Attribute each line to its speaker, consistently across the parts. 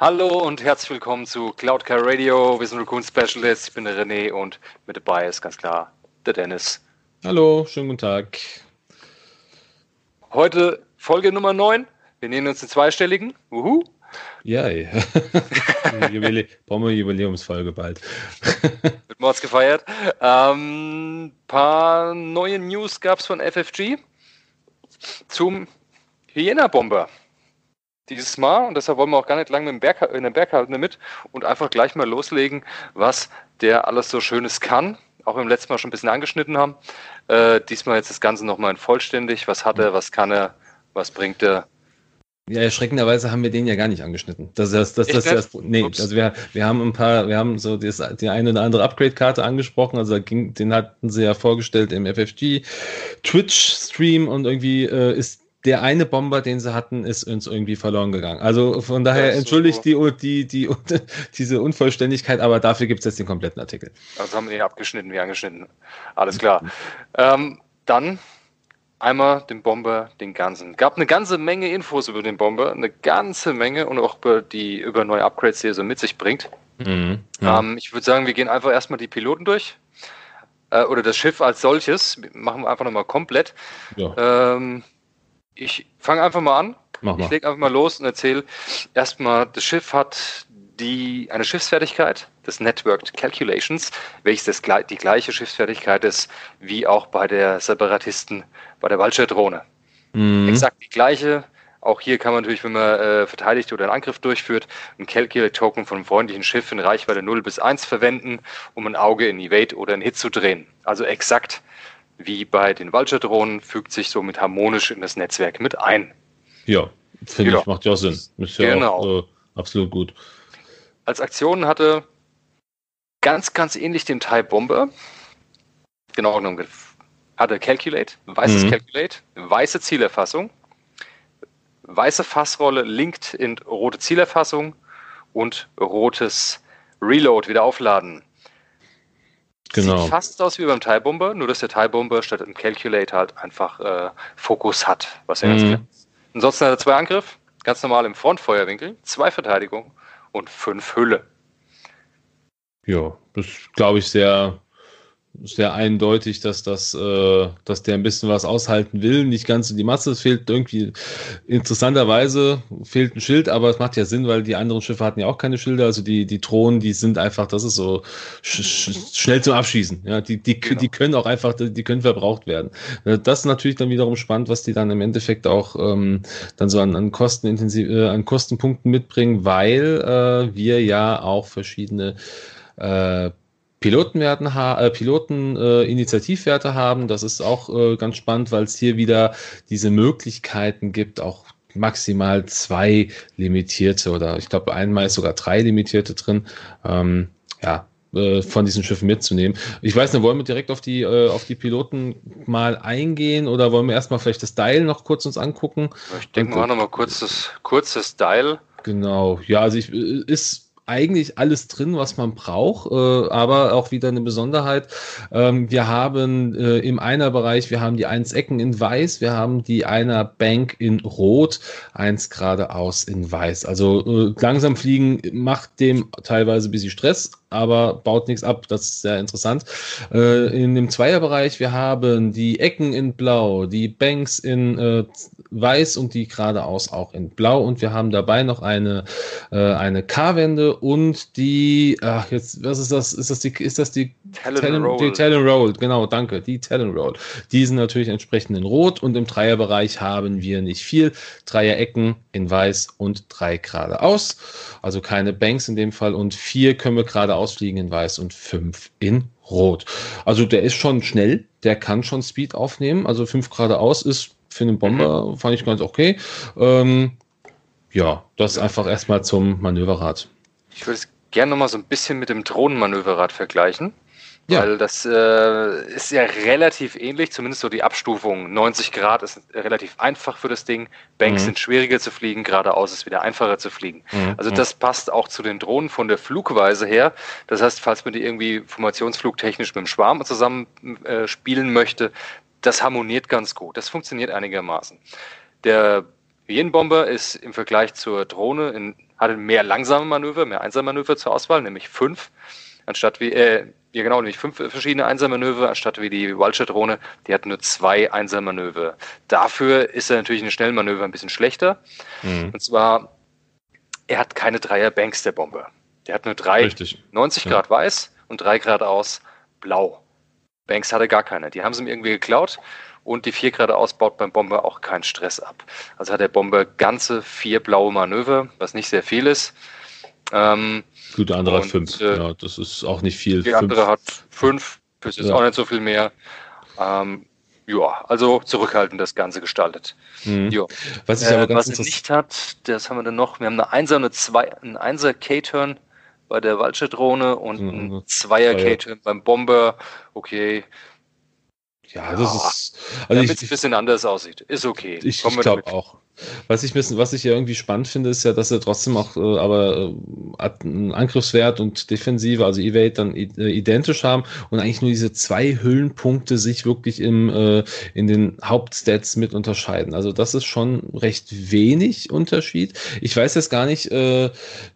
Speaker 1: Hallo und herzlich willkommen zu Cloudcar Radio. Wir sind Raccoon Specialist. Ich bin der René und mit dabei ist ganz klar der Dennis.
Speaker 2: Hallo, schönen guten Tag.
Speaker 1: Heute Folge Nummer 9. Wir nehmen uns den zweistelligen. Uhu.
Speaker 2: Ja, ja. brauchen wir Jubiläumsfolge bald.
Speaker 1: Wird Mords gefeiert. Ähm, paar neue News gab es von FFG zum Hyena-Bomber. Dieses Mal, und deshalb wollen wir auch gar nicht lange mit dem Berg, in den Berg halten mit und einfach gleich mal loslegen, was der alles so Schönes kann. Auch beim letzten Mal schon ein bisschen angeschnitten haben. Äh, diesmal jetzt das Ganze nochmal vollständig. Was hat er, was kann er, was bringt er?
Speaker 2: Ja, erschreckenderweise haben wir den ja gar nicht angeschnitten. Das ist das, das, das, das nee, Ups. also wir, wir haben ein paar, wir haben so das, die eine oder andere Upgrade-Karte angesprochen, also ging, den hatten sie ja vorgestellt im FFG Twitch-Stream und irgendwie äh, ist der eine Bomber, den sie hatten, ist uns irgendwie verloren gegangen. Also von daher entschuldigt so. die, die, die, diese Unvollständigkeit, aber dafür gibt es jetzt den kompletten Artikel.
Speaker 1: Also haben wir ihn abgeschnitten, wie angeschnitten. Alles klar. ähm, dann einmal den Bomber, den ganzen. Gab eine ganze Menge Infos über den Bomber, eine ganze Menge und auch über die über neue Upgrades, die er so mit sich bringt. Mhm, ja. ähm, ich würde sagen, wir gehen einfach erstmal die Piloten durch. Äh, oder das Schiff als solches. Machen wir einfach nochmal komplett. Ja. Ähm, ich fange einfach mal an. Mach ich lege einfach mal los und erzähle erstmal, das Schiff hat die, eine Schiffsfertigkeit des Networked Calculations, welches das, die gleiche Schiffsfertigkeit ist wie auch bei der Separatisten, bei der Vulture-Drohne. Mhm. Exakt die gleiche. Auch hier kann man natürlich, wenn man äh, verteidigt oder einen Angriff durchführt, ein Calculate-Token von einem freundlichen Schiff in Reichweite 0 bis 1 verwenden, um ein Auge in Evade oder in Hit zu drehen. Also exakt wie bei den Vulture-Drohnen, fügt sich somit harmonisch in das Netzwerk mit ein.
Speaker 2: Ja, finde ja. ich, macht ja auch Sinn. Ist ja genau. auch, äh, absolut gut.
Speaker 1: Als Aktion hatte ganz, ganz ähnlich dem TIE Bomber, genau genommen, hatte Calculate, weißes mhm. Calculate, weiße Zielerfassung, weiße Fassrolle linked in rote Zielerfassung und rotes Reload wieder aufladen. Genau. Sieht fast aus wie beim TIE Bomber, nur dass der TIE Bomber statt im Calculate halt einfach äh, Fokus hat, was ja mhm. ganz. Ansonsten hat er zwei Angriff, ganz normal im Frontfeuerwinkel, zwei Verteidigung und fünf Hülle.
Speaker 2: Ja, das glaube ich sehr, sehr eindeutig, dass das, äh, dass der ein bisschen was aushalten will. Nicht ganz so die Masse. Es fehlt irgendwie interessanterweise fehlt ein Schild, aber es macht ja Sinn, weil die anderen Schiffe hatten ja auch keine Schilder. Also die die Drohnen, die sind einfach, das ist so sch sch schnell zum Abschießen. Ja, die die genau. die können auch einfach, die können verbraucht werden. Äh, das ist natürlich dann wiederum spannend, was die dann im Endeffekt auch ähm, dann so an, an Kostenintensiv, äh, an Kostenpunkten mitbringen, weil äh, wir ja auch verschiedene äh, Pilotenwerten äh, Piloten äh, Initiativwerte haben. Das ist auch äh, ganz spannend, weil es hier wieder diese Möglichkeiten gibt, auch maximal zwei limitierte oder ich glaube einmal ist sogar drei limitierte drin. Ähm, ja, äh, von diesen Schiffen mitzunehmen. Ich weiß nicht, wollen wir direkt auf die, äh, auf die Piloten mal eingehen oder wollen wir erstmal vielleicht das Dial noch kurz uns angucken?
Speaker 1: Ich denke mal nochmal kurz das, kurz das Dial.
Speaker 2: Genau, ja, also ich, äh, ist eigentlich alles drin, was man braucht, äh, aber auch wieder eine Besonderheit. Ähm, wir haben äh, im Einer-Bereich, wir haben die eins Ecken in Weiß, wir haben die einer Bank in Rot, eins geradeaus in Weiß. Also äh, langsam fliegen macht dem teilweise ein bisschen Stress, aber baut nichts ab. Das ist sehr interessant. Äh, in dem Zweierbereich, wir haben die Ecken in Blau, die Banks in äh, Weiß und die geradeaus auch in Blau. Und wir haben dabei noch eine, äh, eine K-Wende und die, ach, jetzt, was ist das? Ist das die, ist das die
Speaker 1: Talon, Talon Roll?
Speaker 2: Die Talon Roll, genau, danke. Die Talon Roll. Die sind natürlich entsprechend in Rot und im Dreierbereich haben wir nicht viel. Dreier-Ecken in Weiß und drei geradeaus. Also keine Banks in dem Fall und vier können wir geradeaus ausfliegen in weiß und fünf in rot. Also der ist schon schnell, der kann schon Speed aufnehmen. Also fünf geradeaus ist für einen Bomber, mhm. fand ich ganz okay. Ähm, ja, das einfach erstmal zum Manöverrad.
Speaker 1: Ich würde es gerne nochmal so ein bisschen mit dem Drohnenmanöverrad vergleichen. Ja. Weil das äh, ist ja relativ ähnlich, zumindest so die Abstufung. 90 Grad ist relativ einfach für das Ding. Banks mhm. sind schwieriger zu fliegen, geradeaus ist wieder einfacher zu fliegen. Mhm. Also das passt auch zu den Drohnen von der Flugweise her. Das heißt, falls man die irgendwie formationsflugtechnisch mit dem Schwarm zusammen äh, spielen möchte, das harmoniert ganz gut. Das funktioniert einigermaßen. Der Hyänenbomber ist im Vergleich zur Drohne in, hatte mehr langsame Manöver, mehr Einsermanöver zur Auswahl, nämlich fünf, anstatt wie, äh, ja genau, nämlich fünf verschiedene Einsermanöver, anstatt wie die Vulture-Drohne, die hat nur zwei Einsermanöver. Dafür ist er natürlich in Schnellmanöver ein bisschen schlechter. Mhm. Und zwar, er hat keine Dreier-Banks, der Bomber. Der hat nur drei, Richtig. 90 Grad ja. weiß und drei Grad aus blau. Banks hatte gar keine. Die haben sie ihm irgendwie geklaut und die 4 geradeaus baut beim Bomber auch keinen Stress ab. Also hat der Bomber ganze vier blaue Manöver, was nicht sehr viel ist.
Speaker 2: Ähm, Gut, der andere und, hat fünf. Äh, ja, das ist auch nicht viel.
Speaker 1: Fünf. andere hat fünf, das ist ja. auch nicht so viel mehr. Ähm, ja, also zurückhaltend das Ganze gestaltet. Mhm. Ja. Was, ich aber äh, was er nicht hat, das haben wir dann noch. Wir haben eine Einser eine zwei, ein Einser K-Turn bei der Vulture-Drohne und mhm. ein Zweier K-Turn beim Bomber. Okay,
Speaker 2: ja, das ja, ist.
Speaker 1: Also Damit es ein bisschen anders aussieht. Ist okay.
Speaker 2: Ich, ich glaube auch. Was ich, bisschen, was ich ja irgendwie spannend finde, ist ja, dass er trotzdem auch äh, aber äh, Angriffswert und Defensive, also Evade, dann äh, identisch haben und eigentlich nur diese zwei Hüllenpunkte sich wirklich im, äh, in den Hauptstats mit unterscheiden. Also das ist schon recht wenig Unterschied. Ich weiß jetzt gar nicht, äh,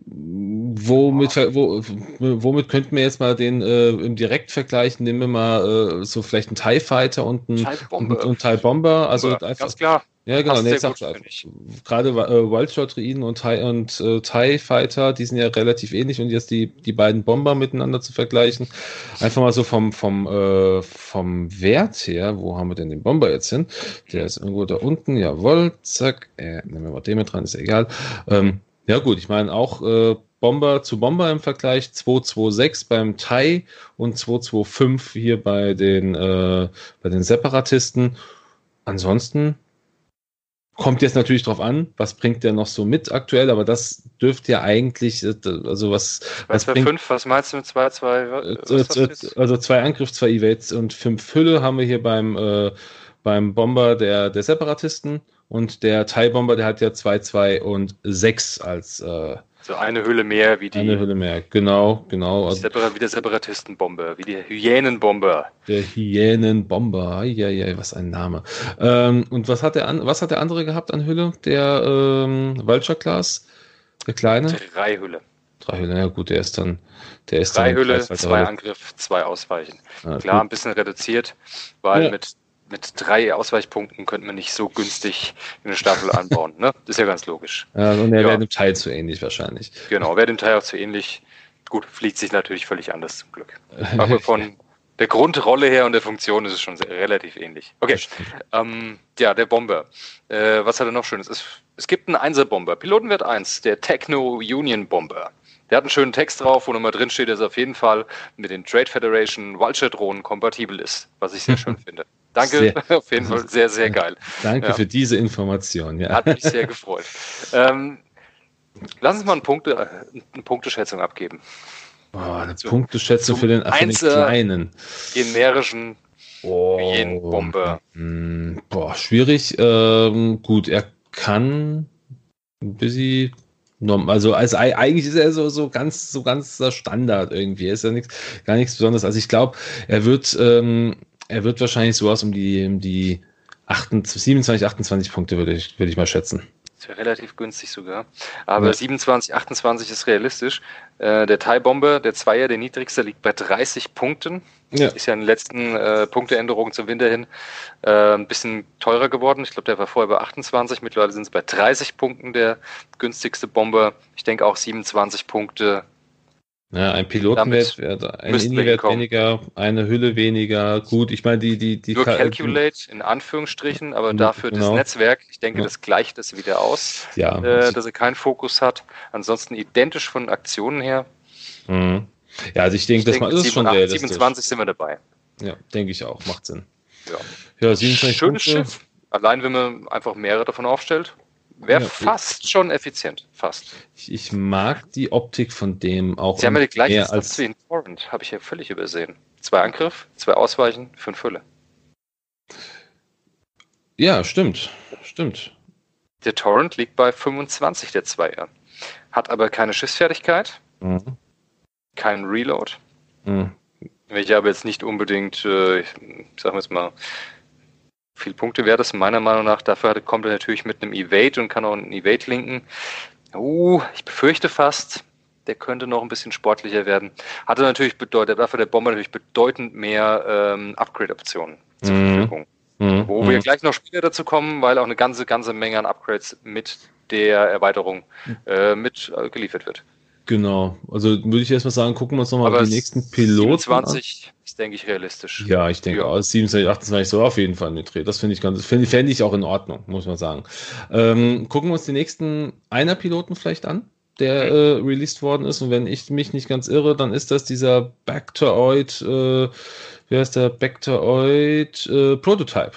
Speaker 2: womit, wo, womit könnten wir jetzt mal den äh, im Direktvergleich, nehmen wir mal äh, so vielleicht einen TIE Fighter und einen, und, und TIE Bomber. Also einfach,
Speaker 1: ganz klar.
Speaker 2: Ja, genau. Nee, gut, gerade äh, Wildshot-Druiden und, TIE, und äh, TIE Fighter, die sind ja relativ ähnlich und jetzt die, die beiden Bomber miteinander zu vergleichen. Einfach mal so vom, vom, äh, vom Wert her, wo haben wir denn den Bomber jetzt hin? Der ist irgendwo da unten, jawohl, zack, äh, nehmen wir mal den mit dran, ist egal. Ähm, ja gut, ich meine auch äh, Bomber zu Bomber im Vergleich 226 beim Thai und 225 hier bei den, äh, bei den Separatisten. Ansonsten Kommt jetzt natürlich drauf an, was bringt der noch so mit aktuell, aber das dürfte ja eigentlich, äh, also was.
Speaker 1: Was, was, bringt, fünf, was meinst du mit zwei, zwei?
Speaker 2: Äh, also zwei Angriff, zwei Evades und fünf Hülle haben wir hier beim, äh, beim Bomber der, der Separatisten und der Thai-Bomber, der hat ja zwei, zwei und sechs als äh,
Speaker 1: so eine Hülle mehr wie die.
Speaker 2: Eine Hülle mehr, genau, genau.
Speaker 1: Also, wie der Separatistenbomber, wie die Hyänenbomber.
Speaker 2: Der Hyänenbomber, ja, ja, was ein Name. Ähm, und was hat, der an, was hat der andere gehabt an Hülle? Der ähm, Vulture Class? Der kleine?
Speaker 1: Drei Hülle.
Speaker 2: Drei Hülle, ja gut, der ist dann. Der ist
Speaker 1: Drei dann Hülle, zwei Angriff, zwei Ausweichen. Ah, Klar, gut. ein bisschen reduziert, weil ja. mit mit drei Ausweichpunkten könnte man nicht so günstig eine Staffel anbauen. Ne? Das ist ja ganz logisch.
Speaker 2: Ja, und er ja. wäre dem Teil zu ähnlich wahrscheinlich.
Speaker 1: Genau, wäre dem Teil auch zu ähnlich. Gut, fliegt sich natürlich völlig anders zum Glück. Aber von der Grundrolle her und der Funktion ist es schon sehr, relativ ähnlich. Okay, ähm, ja, der Bomber. Äh, was hat er noch Schönes? Es, es gibt einen Einser-Bomber, Pilotenwert 1, der Techno Union Bomber. Der hat einen schönen Text drauf, wo nochmal drin steht, dass er auf jeden Fall mit den Trade Federation Vulture-Drohnen kompatibel ist, was ich sehr schön finde. Danke, sehr, auf jeden Fall sehr, sehr geil.
Speaker 2: Danke ja. für diese Information.
Speaker 1: Ja. Hat mich sehr gefreut. Ähm, lass uns mal eine, Punkte, eine Punkteschätzung abgeben.
Speaker 2: Boah, eine zum, Punkteschätzung für den, für den kleinen.
Speaker 1: generischen
Speaker 2: oh, Bomber. Hm, boah, schwierig. Ähm, gut, er kann ein bisschen also, also eigentlich ist er so, so ganz, so ganz Standard irgendwie. Er ist ja nichts, gar nichts Besonderes. Also ich glaube, er wird ähm, er wird wahrscheinlich sowas um die, um die 28, 27, 28 Punkte, würde ich, würde ich mal schätzen.
Speaker 1: Das wäre relativ günstig sogar. Aber ja. 27, 28 ist realistisch. Äh, der Thai Bomber, der Zweier, der niedrigste, liegt bei 30 Punkten. Ja. Ist ja in den letzten äh, Punkteänderungen zum Winter hin äh, ein bisschen teurer geworden. Ich glaube, der war vorher bei 28, mittlerweile sind es bei 30 Punkten der günstigste Bomber. Ich denke auch 27 Punkte
Speaker 2: ja, ein Pilotenwert, ein Inni-Wert weniger, eine Hülle weniger. Gut, ich meine, die, die, die.
Speaker 1: Nur Calculate in Anführungsstrichen, aber dafür genau. das Netzwerk, ich denke, ja. das gleicht es wieder aus, ja. Äh, dass er keinen Fokus hat. Ansonsten identisch von Aktionen her.
Speaker 2: Mhm. Ja, also ich denke, das denke, ist schon realistisch.
Speaker 1: 27 sind wir dabei.
Speaker 2: Ja, denke ich auch, macht Sinn.
Speaker 1: Ja, ja 27 Schönes Punkte. Schiff. Allein, wenn man einfach mehrere davon aufstellt, Wäre ja, fast schon effizient. Fast.
Speaker 2: Ich, ich, mag die Optik von dem auch.
Speaker 1: Sie haben ja die gleiche als wie in Torrent. Habe ich ja völlig übersehen. Zwei Angriff, zwei Ausweichen, fünf Hülle.
Speaker 2: Ja, stimmt. Stimmt.
Speaker 1: Der Torrent liegt bei 25, der Zweier. Hat aber keine Schiffsfertigkeit. Mhm. Keinen Reload. Mhm. Welche aber jetzt nicht unbedingt, äh, ich sag jetzt mal, viel Punkte wert ist, meiner Meinung nach. Dafür kommt er natürlich mit einem Evade und kann auch einen Evade linken. Uh, ich befürchte fast, der könnte noch ein bisschen sportlicher werden. Hatte natürlich bedeutet, dafür der Bomber natürlich bedeutend mehr ähm, Upgrade-Optionen zur mhm. Verfügung. Mhm. Wo wir mhm. gleich noch später dazu kommen, weil auch eine ganze, ganze Menge an Upgrades mit der Erweiterung äh, mit äh, geliefert wird.
Speaker 2: Genau. Also würde ich erstmal sagen, gucken wir uns nochmal die nächsten Piloten
Speaker 1: 27 an. ist, denke ich, realistisch.
Speaker 2: Ja, ich denke ja. auch. 27, 28 so auf jeden Fall eine Dreh. Das finde ich ganz, finde fänd ich auch in Ordnung, muss man sagen. Ähm, gucken wir uns die nächsten einer Piloten vielleicht an, der äh, released worden ist. Und wenn ich mich nicht ganz irre, dann ist das dieser Bacteroid, äh, wie heißt der Bacteroid äh, Prototype.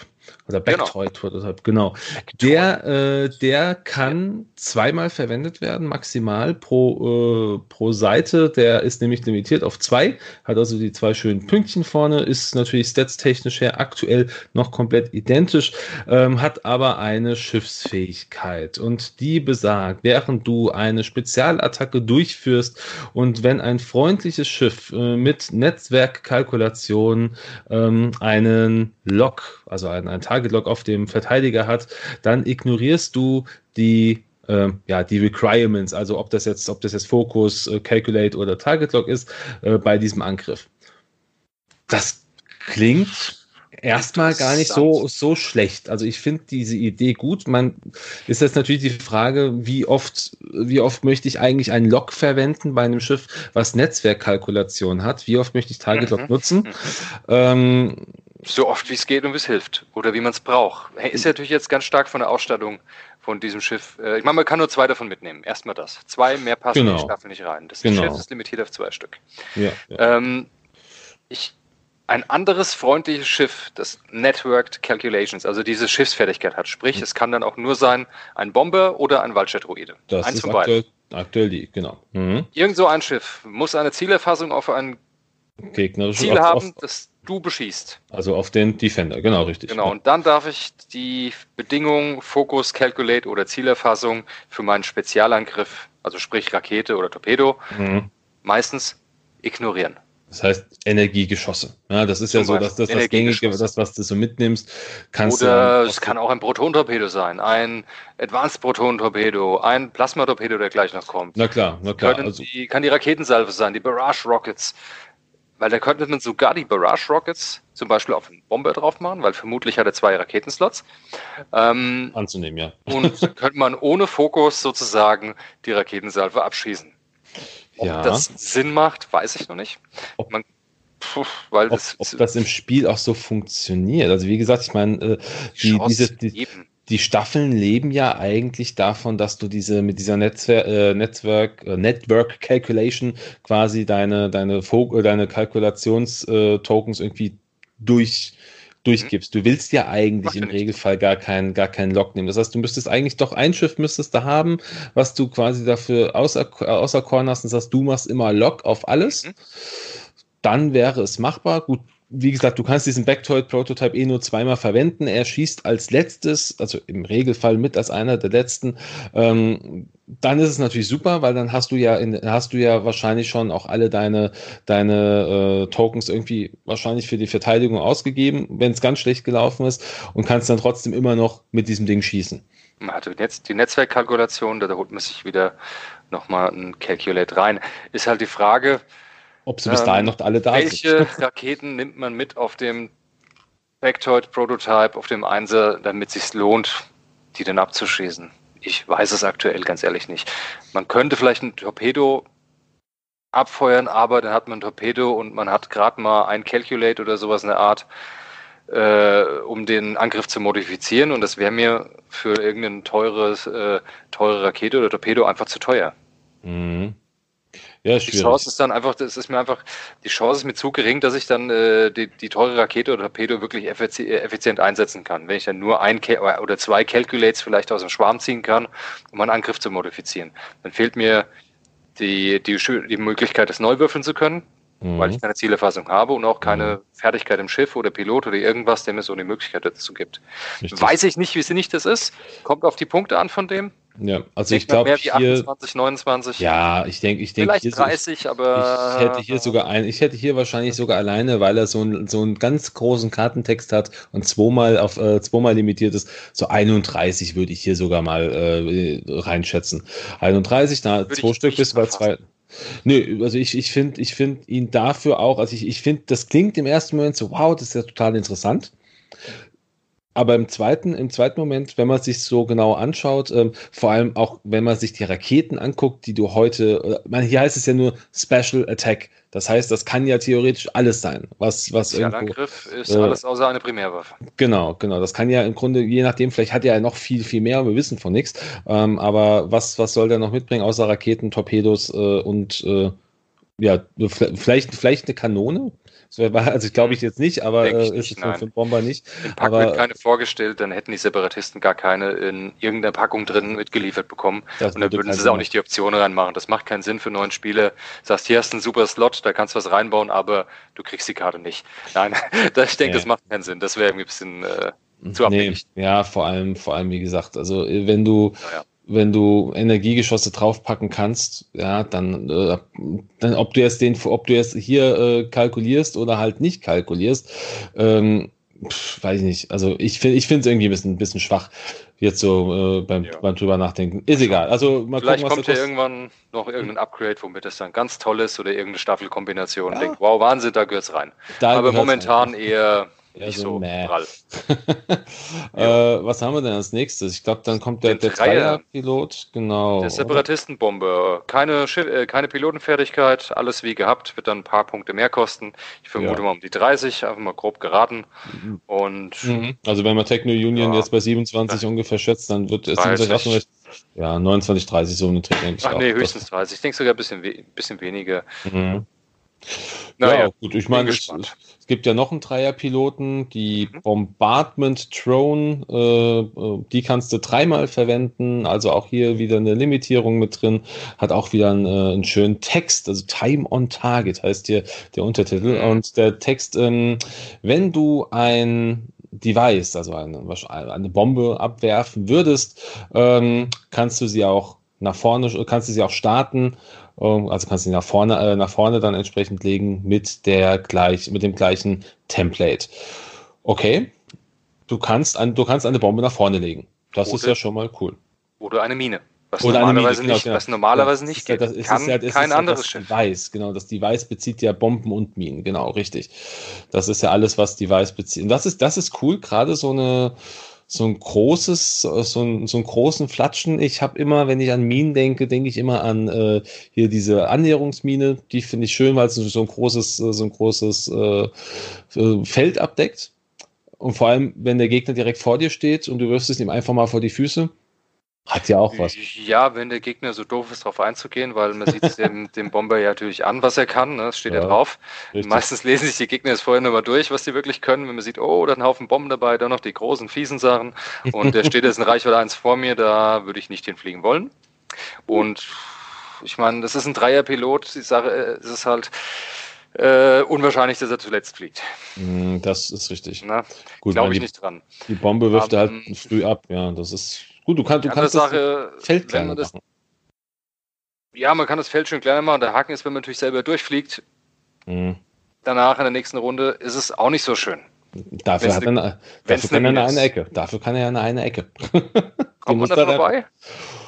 Speaker 2: Oder Backtoid genau. Prototype, genau. Der, äh, der kann zweimal verwendet werden, maximal pro, äh, pro Seite. Der ist nämlich limitiert auf zwei, hat also die zwei schönen Pünktchen vorne, ist natürlich statstechnisch her aktuell noch komplett identisch, ähm, hat aber eine Schiffsfähigkeit. Und die besagt, während du eine Spezialattacke durchführst und wenn ein freundliches Schiff äh, mit Netzwerkkalkulation ähm, einen Lock, also einen, einen Lock auf dem Verteidiger hat, dann ignorierst du die äh, ja, die Requirements, also ob das jetzt, ob das jetzt Focus, äh, Calculate oder Target Lock ist, äh, bei diesem Angriff. Das klingt erstmal gar nicht so, so schlecht. Also ich finde diese Idee gut. Man ist jetzt natürlich die Frage, wie oft, wie oft möchte ich eigentlich einen Log verwenden bei einem Schiff, was Netzwerkkalkulation hat? Wie oft möchte ich Target Lock mhm. nutzen? Mhm.
Speaker 1: Ähm, so oft wie es geht und wie es hilft oder wie man es braucht. Ist ja natürlich jetzt ganz stark von der Ausstattung von diesem Schiff. Äh, ich meine, man kann nur zwei davon mitnehmen. Erstmal das. Zwei, mehr passen genau. in die genau. Staffel nicht rein. Das genau. Schiff ist limitiert auf zwei Stück. Ja, ja. Ähm, ich, ein anderes freundliches Schiff, das Networked Calculations, also diese Schiffsfertigkeit hat. Sprich, mhm. es kann dann auch nur sein ein Bomber oder ein Waldjet-Druide.
Speaker 2: Das Eins ist von aktuell, beiden. aktuell die, genau.
Speaker 1: Mhm. Irgend so ein Schiff muss eine Zielerfassung auf ein Ziel haben, auf, das du beschießt.
Speaker 2: Also auf den Defender, genau, richtig.
Speaker 1: Genau, und dann darf ich die Bedingungen Focus, Calculate oder Zielerfassung für meinen Spezialangriff, also sprich Rakete oder Torpedo, mhm. meistens ignorieren.
Speaker 2: Das heißt Energiegeschosse. Ja, das ist Zum ja so, dass das das gängige, das, was du so mitnimmst, kannst
Speaker 1: Oder es kann auch ein Proton-Torpedo sein, ein Advanced Proton-Torpedo, ein Plasma-Torpedo, der gleich noch kommt.
Speaker 2: Na klar, na klar.
Speaker 1: Also, die, kann die Raketensalve sein, die Barrage Rockets. Weil da könnte man sogar die Barrage Rockets zum Beispiel auf einen Bomber drauf machen, weil vermutlich hat er zwei Raketenslots.
Speaker 2: Ähm, Anzunehmen, ja.
Speaker 1: Und könnte man ohne Fokus sozusagen die Raketensalve abschießen. Ob ja. das Sinn macht, weiß ich noch nicht.
Speaker 2: Ob, man, pf, weil das, ob, ob das im Spiel auch so funktioniert. Also wie gesagt, ich meine, äh, die, diese, die, die Staffeln leben ja eigentlich davon, dass du diese mit dieser Netzwer äh, Netzwerk äh, Network Calculation quasi deine deine Fo äh, deine Kalkulationstokens irgendwie durch durchgibst. Du willst ja eigentlich im Regelfall gar keinen gar keinen Log nehmen. Das heißt, du müsstest eigentlich doch ein Schiff müsstest da haben, was du quasi dafür außer außerkorn hast und sagst, du machst immer Log auf alles. Mhm. Dann wäre es machbar. Gut, wie gesagt, du kannst diesen Backtoid-Prototype eh nur zweimal verwenden. Er schießt als letztes, also im Regelfall mit als einer der letzten. Ähm, dann ist es natürlich super, weil dann hast du ja in, hast du ja wahrscheinlich schon auch alle deine, deine äh, Tokens irgendwie wahrscheinlich für die Verteidigung ausgegeben, wenn es ganz schlecht gelaufen ist und kannst dann trotzdem immer noch mit diesem Ding schießen.
Speaker 1: Man hatte jetzt die Netzwerkkalkulation, da holt man sich wieder nochmal ein Calculate rein. Ist halt die Frage,
Speaker 2: ob sie bis ähm, dahin noch alle da
Speaker 1: welche sind. Welche Raketen nimmt man mit auf dem Factoid Prototype, auf dem Einser, damit es sich lohnt, die dann abzuschießen? Ich weiß es aktuell ganz ehrlich nicht. Man könnte vielleicht ein Torpedo abfeuern, aber dann hat man ein Torpedo und man hat gerade mal ein Calculate oder sowas in der Art, äh, um den Angriff zu modifizieren. Und das wäre mir für irgendeine teures, äh, teure Rakete oder Torpedo einfach zu teuer. Mhm. Ja. Die Chance ist dann einfach, das ist mir einfach, die Chance ist mir zu gering, dass ich dann äh, die, die teure Rakete oder Torpedo wirklich effizient, effizient einsetzen kann. Wenn ich dann nur ein oder zwei Calculates vielleicht aus dem Schwarm ziehen kann, um einen Angriff zu modifizieren, dann fehlt mir die, die, die Möglichkeit, das neu würfeln zu können, mhm. weil ich keine Zielerfassung habe und auch keine mhm. Fertigkeit im Schiff oder Pilot oder irgendwas, der mir so die Möglichkeit dazu gibt. Richtig. Weiß ich nicht, wie sinnig das ist. Kommt auf die Punkte an von dem.
Speaker 2: Ja, also ich glaube
Speaker 1: hier 28, 29.
Speaker 2: Ja, ich denke, ich denke
Speaker 1: vielleicht 30,
Speaker 2: so,
Speaker 1: aber
Speaker 2: ich hätte hier sogar ein, ich hätte hier wahrscheinlich sogar alleine, weil er so, ein, so einen ganz großen Kartentext hat und zweimal auf äh, zweimal limitiert ist, so 31 würde ich hier sogar mal äh, reinschätzen. 31, da zwei Stück bis bei zwei. Nö, also ich, ich finde ich find ihn dafür auch, also ich, ich finde, das klingt im ersten Moment so, wow, das ist ja total interessant. Aber im zweiten, im zweiten Moment, wenn man sich so genau anschaut, ähm, vor allem auch wenn man sich die Raketen anguckt, die du heute, äh, hier heißt es ja nur Special Attack. Das heißt, das kann ja theoretisch alles sein, was was
Speaker 1: ja, irgendwo. Angriff ist äh, alles außer eine Primärwaffe.
Speaker 2: Genau, genau. Das kann ja im Grunde, je nachdem, vielleicht hat er ja noch viel, viel mehr. Wir wissen von nichts. Ähm, aber was was soll der noch mitbringen außer Raketen, Torpedos äh, und äh, ja, vielleicht vielleicht eine Kanone? Also ich glaube ich jetzt nicht, aber äh, ist es für, für Bomber nicht.
Speaker 1: Im Pack aber, wird keine vorgestellt, dann hätten die Separatisten gar keine in irgendeiner Packung drin mitgeliefert bekommen. Und dann würden sie auch nicht die Option reinmachen. Das macht keinen Sinn für neuen Spiele. Du sagst, hier hast du einen super Slot, da kannst du was reinbauen, aber du kriegst die Karte nicht. Nein, ich denke, nee. das macht keinen Sinn. Das wäre irgendwie ein bisschen äh, zu abhängig.
Speaker 2: Nee, ja, vor allem, vor allem, wie gesagt, also wenn du ja, ja wenn du Energiegeschosse draufpacken kannst, ja, dann, äh, dann ob du jetzt den, ob du jetzt hier äh, kalkulierst oder halt nicht kalkulierst, ähm, pf, weiß ich nicht. Also ich finde, ich finde es irgendwie ein bisschen, ein bisschen schwach jetzt so äh, beim, ja. beim drüber nachdenken. Ist egal. Also
Speaker 1: mal Vielleicht gucken, kommt ja irgendwann noch irgendein Upgrade, womit es dann ganz toll ist oder irgendeine Staffelkombination. Ja. Denkt, wow, Wahnsinn, da gehört's rein. Da Aber momentan rein. eher
Speaker 2: ja, nicht so, so prall. äh, was haben wir denn als nächstes? Ich glaube, dann kommt der, der Dreier-Pilot, genau.
Speaker 1: Der Separatistenbombe. Keine, äh, keine Pilotenfertigkeit, alles wie gehabt, wird dann ein paar Punkte mehr kosten. Ich vermute ja. mal um die 30, einfach mal grob geraten. Mhm. Und
Speaker 2: mhm. Also wenn man Techno Union ja. jetzt bei 27 ja. ungefähr schätzt, dann wird es ja 29, 30 so eine Trick,
Speaker 1: denke ich. Ach auch. nee, höchstens 30. Ich denke sogar ein bisschen, we bisschen weniger.
Speaker 2: Mhm. Naja, ja, gut, ich meine, es, es, gibt ja noch einen Dreierpiloten, die mhm. Bombardment Drone, äh, äh, die kannst du dreimal verwenden, also auch hier wieder eine Limitierung mit drin, hat auch wieder einen, äh, einen schönen Text, also Time on Target heißt hier der Untertitel. Mhm. Und der Text, ähm, wenn du ein Device, also eine, eine Bombe abwerfen würdest, ähm, kannst du sie auch nach vorne, kannst du sie auch starten also kannst du ihn nach vorne, äh, nach vorne dann entsprechend legen mit der gleich, mit dem gleichen Template. Okay. Du kannst, ein, du kannst eine Bombe nach vorne legen. Das oder, ist ja schon mal cool.
Speaker 1: Oder eine Mine.
Speaker 2: Was oder normalerweise
Speaker 1: Mine, genau, nicht, genau. Was normalerweise nicht
Speaker 2: geht. Das ist, Kann ja, das kein ist anderes das Device, genau. Das Device bezieht ja Bomben und Minen, genau, richtig. Das ist ja alles, was Device bezieht. Und das ist, das ist cool, gerade so eine, so ein großes, so, ein, so einen großen Flatschen. Ich habe immer, wenn ich an Minen denke, denke ich immer an äh, hier diese Annäherungsmine. Die finde ich schön, weil es so ein großes, so ein großes äh, Feld abdeckt. Und vor allem, wenn der Gegner direkt vor dir steht und du wirfst es ihm einfach mal vor die Füße, hat ja auch was.
Speaker 1: Ja, wenn der Gegner so doof ist, darauf einzugehen, weil man sieht dem, dem Bomber ja natürlich an, was er kann. Ne? Das steht ja, ja drauf. Richtig. Meistens lesen sich die Gegner jetzt vorher nochmal durch, was sie wirklich können. Wenn man sieht, oh, da ist ein Haufen Bomben dabei, dann noch die großen, fiesen Sachen. Und der steht jetzt in Reichweite 1 vor mir, da würde ich nicht hinfliegen wollen. Und ich meine, das ist ein Dreierpilot. Die Sache äh, es ist halt äh, unwahrscheinlich, dass er zuletzt fliegt.
Speaker 2: Mm, das ist richtig.
Speaker 1: Glaube ich die, nicht dran.
Speaker 2: Die Bombe wirft um, er halt früh ab, ja. Das ist Gut, du, kann, du kannst
Speaker 1: Sache,
Speaker 2: das Feld kleiner das, machen.
Speaker 1: Ja, man kann das Feld schon kleiner machen. Der Haken ist, wenn man natürlich selber durchfliegt, mhm. danach in der nächsten Runde ist es auch nicht so schön.
Speaker 2: Dafür, hat eine, dafür kann er eine, Ecke. Dafür kann er eine, eine Ecke.
Speaker 1: Kommt man da vorbei?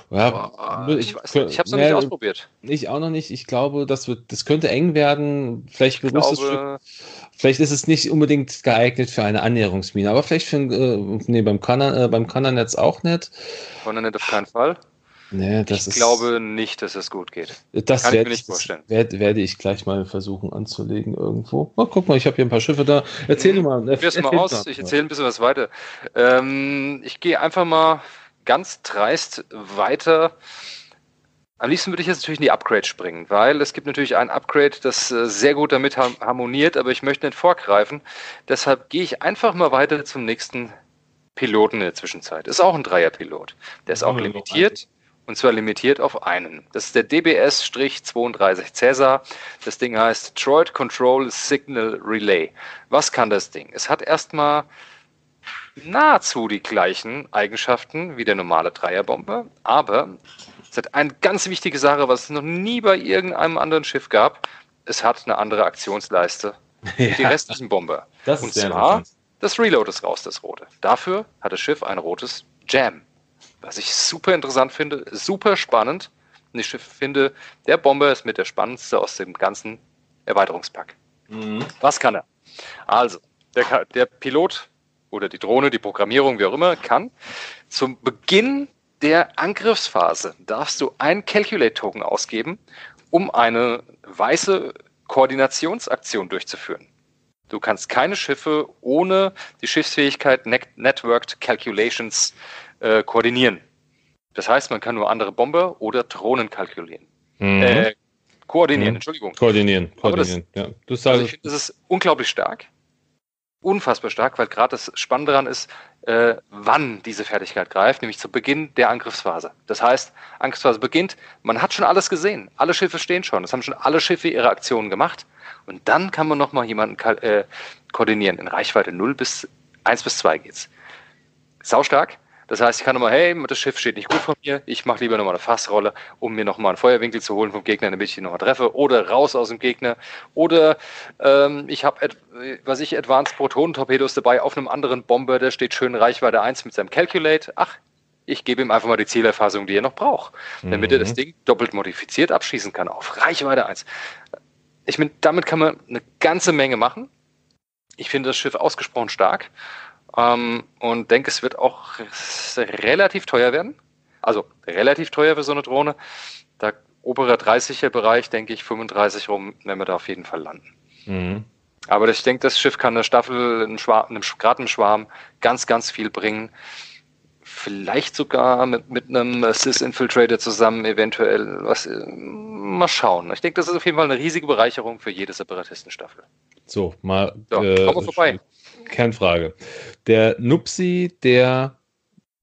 Speaker 2: Ja,
Speaker 1: oh, ich weiß nicht, ich habe es noch nicht ausprobiert.
Speaker 2: Ich auch noch nicht. Ich glaube, das wird, das könnte eng werden. Vielleicht glaube, Vielleicht ist es nicht unbedingt geeignet für eine Annäherungsmine, aber vielleicht für äh, nee, beim Kanner, äh, beim Kannernetz auch nicht.
Speaker 1: Kannernetz auf keinen Fall.
Speaker 2: Nee, das
Speaker 1: ich
Speaker 2: ist,
Speaker 1: glaube nicht, dass es gut geht.
Speaker 2: Das Kann werde ich mir nicht vorstellen. Werde, werde ich gleich mal versuchen anzulegen irgendwo. Oh, guck mal, ich habe hier ein paar Schiffe da. Erzähl mhm. mal.
Speaker 1: Erzähl mal aus. Ich erzähle ein bisschen was weiter. Ähm, ich gehe einfach mal ganz dreist weiter am liebsten würde ich jetzt natürlich in die Upgrade springen, weil es gibt natürlich ein Upgrade, das äh, sehr gut damit harmoniert, aber ich möchte nicht vorgreifen. Deshalb gehe ich einfach mal weiter zum nächsten Piloten in der Zwischenzeit. Ist auch ein Dreierpilot. Der ist auch limitiert und zwar limitiert auf einen. Das ist der DBS-32 Cäsar. Das Ding heißt Detroit Control Signal Relay. Was kann das Ding? Es hat erstmal nahezu die gleichen Eigenschaften wie der normale Dreierbomber, aber es hat eine ganz wichtige Sache, was es noch nie bei irgendeinem anderen Schiff gab. Es hat eine andere Aktionsleiste ja. die restlichen Bomber.
Speaker 2: Das
Speaker 1: Und zwar, das Reload ist raus, das rote. Dafür hat das Schiff ein rotes Jam. Was ich super interessant finde, super spannend. Und ich finde, der Bomber ist mit der spannendste aus dem ganzen Erweiterungspack. Mhm. Was kann er? Also, der, der Pilot oder die Drohne, die Programmierung, wie auch immer, kann zum Beginn der Angriffsphase darfst du ein Calculate-Token ausgeben, um eine weiße Koordinationsaktion durchzuführen. Du kannst keine Schiffe ohne die Schiffsfähigkeit Networked Calculations äh, koordinieren. Das heißt, man kann nur andere Bomber oder Drohnen kalkulieren. Mhm. Äh, koordinieren, mhm. Entschuldigung.
Speaker 2: Koordinieren, koordinieren,
Speaker 1: das, ja. Das, also ich finde, das ist unglaublich stark. Unfassbar stark, weil gerade das Spannende daran ist, äh, wann diese Fertigkeit greift, nämlich zu Beginn der Angriffsphase. Das heißt, Angriffsphase beginnt, man hat schon alles gesehen, alle Schiffe stehen schon, es haben schon alle Schiffe ihre Aktionen gemacht und dann kann man nochmal jemanden äh, koordinieren. In Reichweite 0 bis 1 bis 2 geht's. Sau stark, das heißt, ich kann nochmal, hey, das Schiff steht nicht gut von mir, ich mache lieber nochmal eine Fassrolle, um mir nochmal einen Feuerwinkel zu holen vom Gegner, damit ich ihn nochmal treffe, oder raus aus dem Gegner, oder ähm, ich habe, was ich, Advanced Protonentorpedos dabei auf einem anderen Bomber, der steht schön Reichweite 1 mit seinem Calculate. Ach, ich gebe ihm einfach mal die Zielerfassung, die er noch braucht, damit mhm. er das mhm. Ding doppelt modifiziert abschießen kann auf Reichweite 1. Ich meine, damit kann man eine ganze Menge machen. Ich finde das Schiff ausgesprochen stark. Ähm, und denke, es wird auch relativ teuer werden. Also relativ teuer für so eine Drohne. Der obere 30er Bereich, denke ich, 35 rum, wenn wir da auf jeden Fall landen. Mhm. Aber ich denke, das Schiff kann eine Staffel, einem Schwarm, gerade im Schwarm, ganz, ganz viel bringen. Vielleicht sogar mit, mit einem Sys-Infiltrator zusammen, eventuell. Was, äh, mal schauen. Ich denke, das ist auf jeden Fall eine riesige Bereicherung für jede Separatistenstaffel.
Speaker 2: So, mal. So, äh, kommen wir vorbei. Kernfrage. Der Nupsi der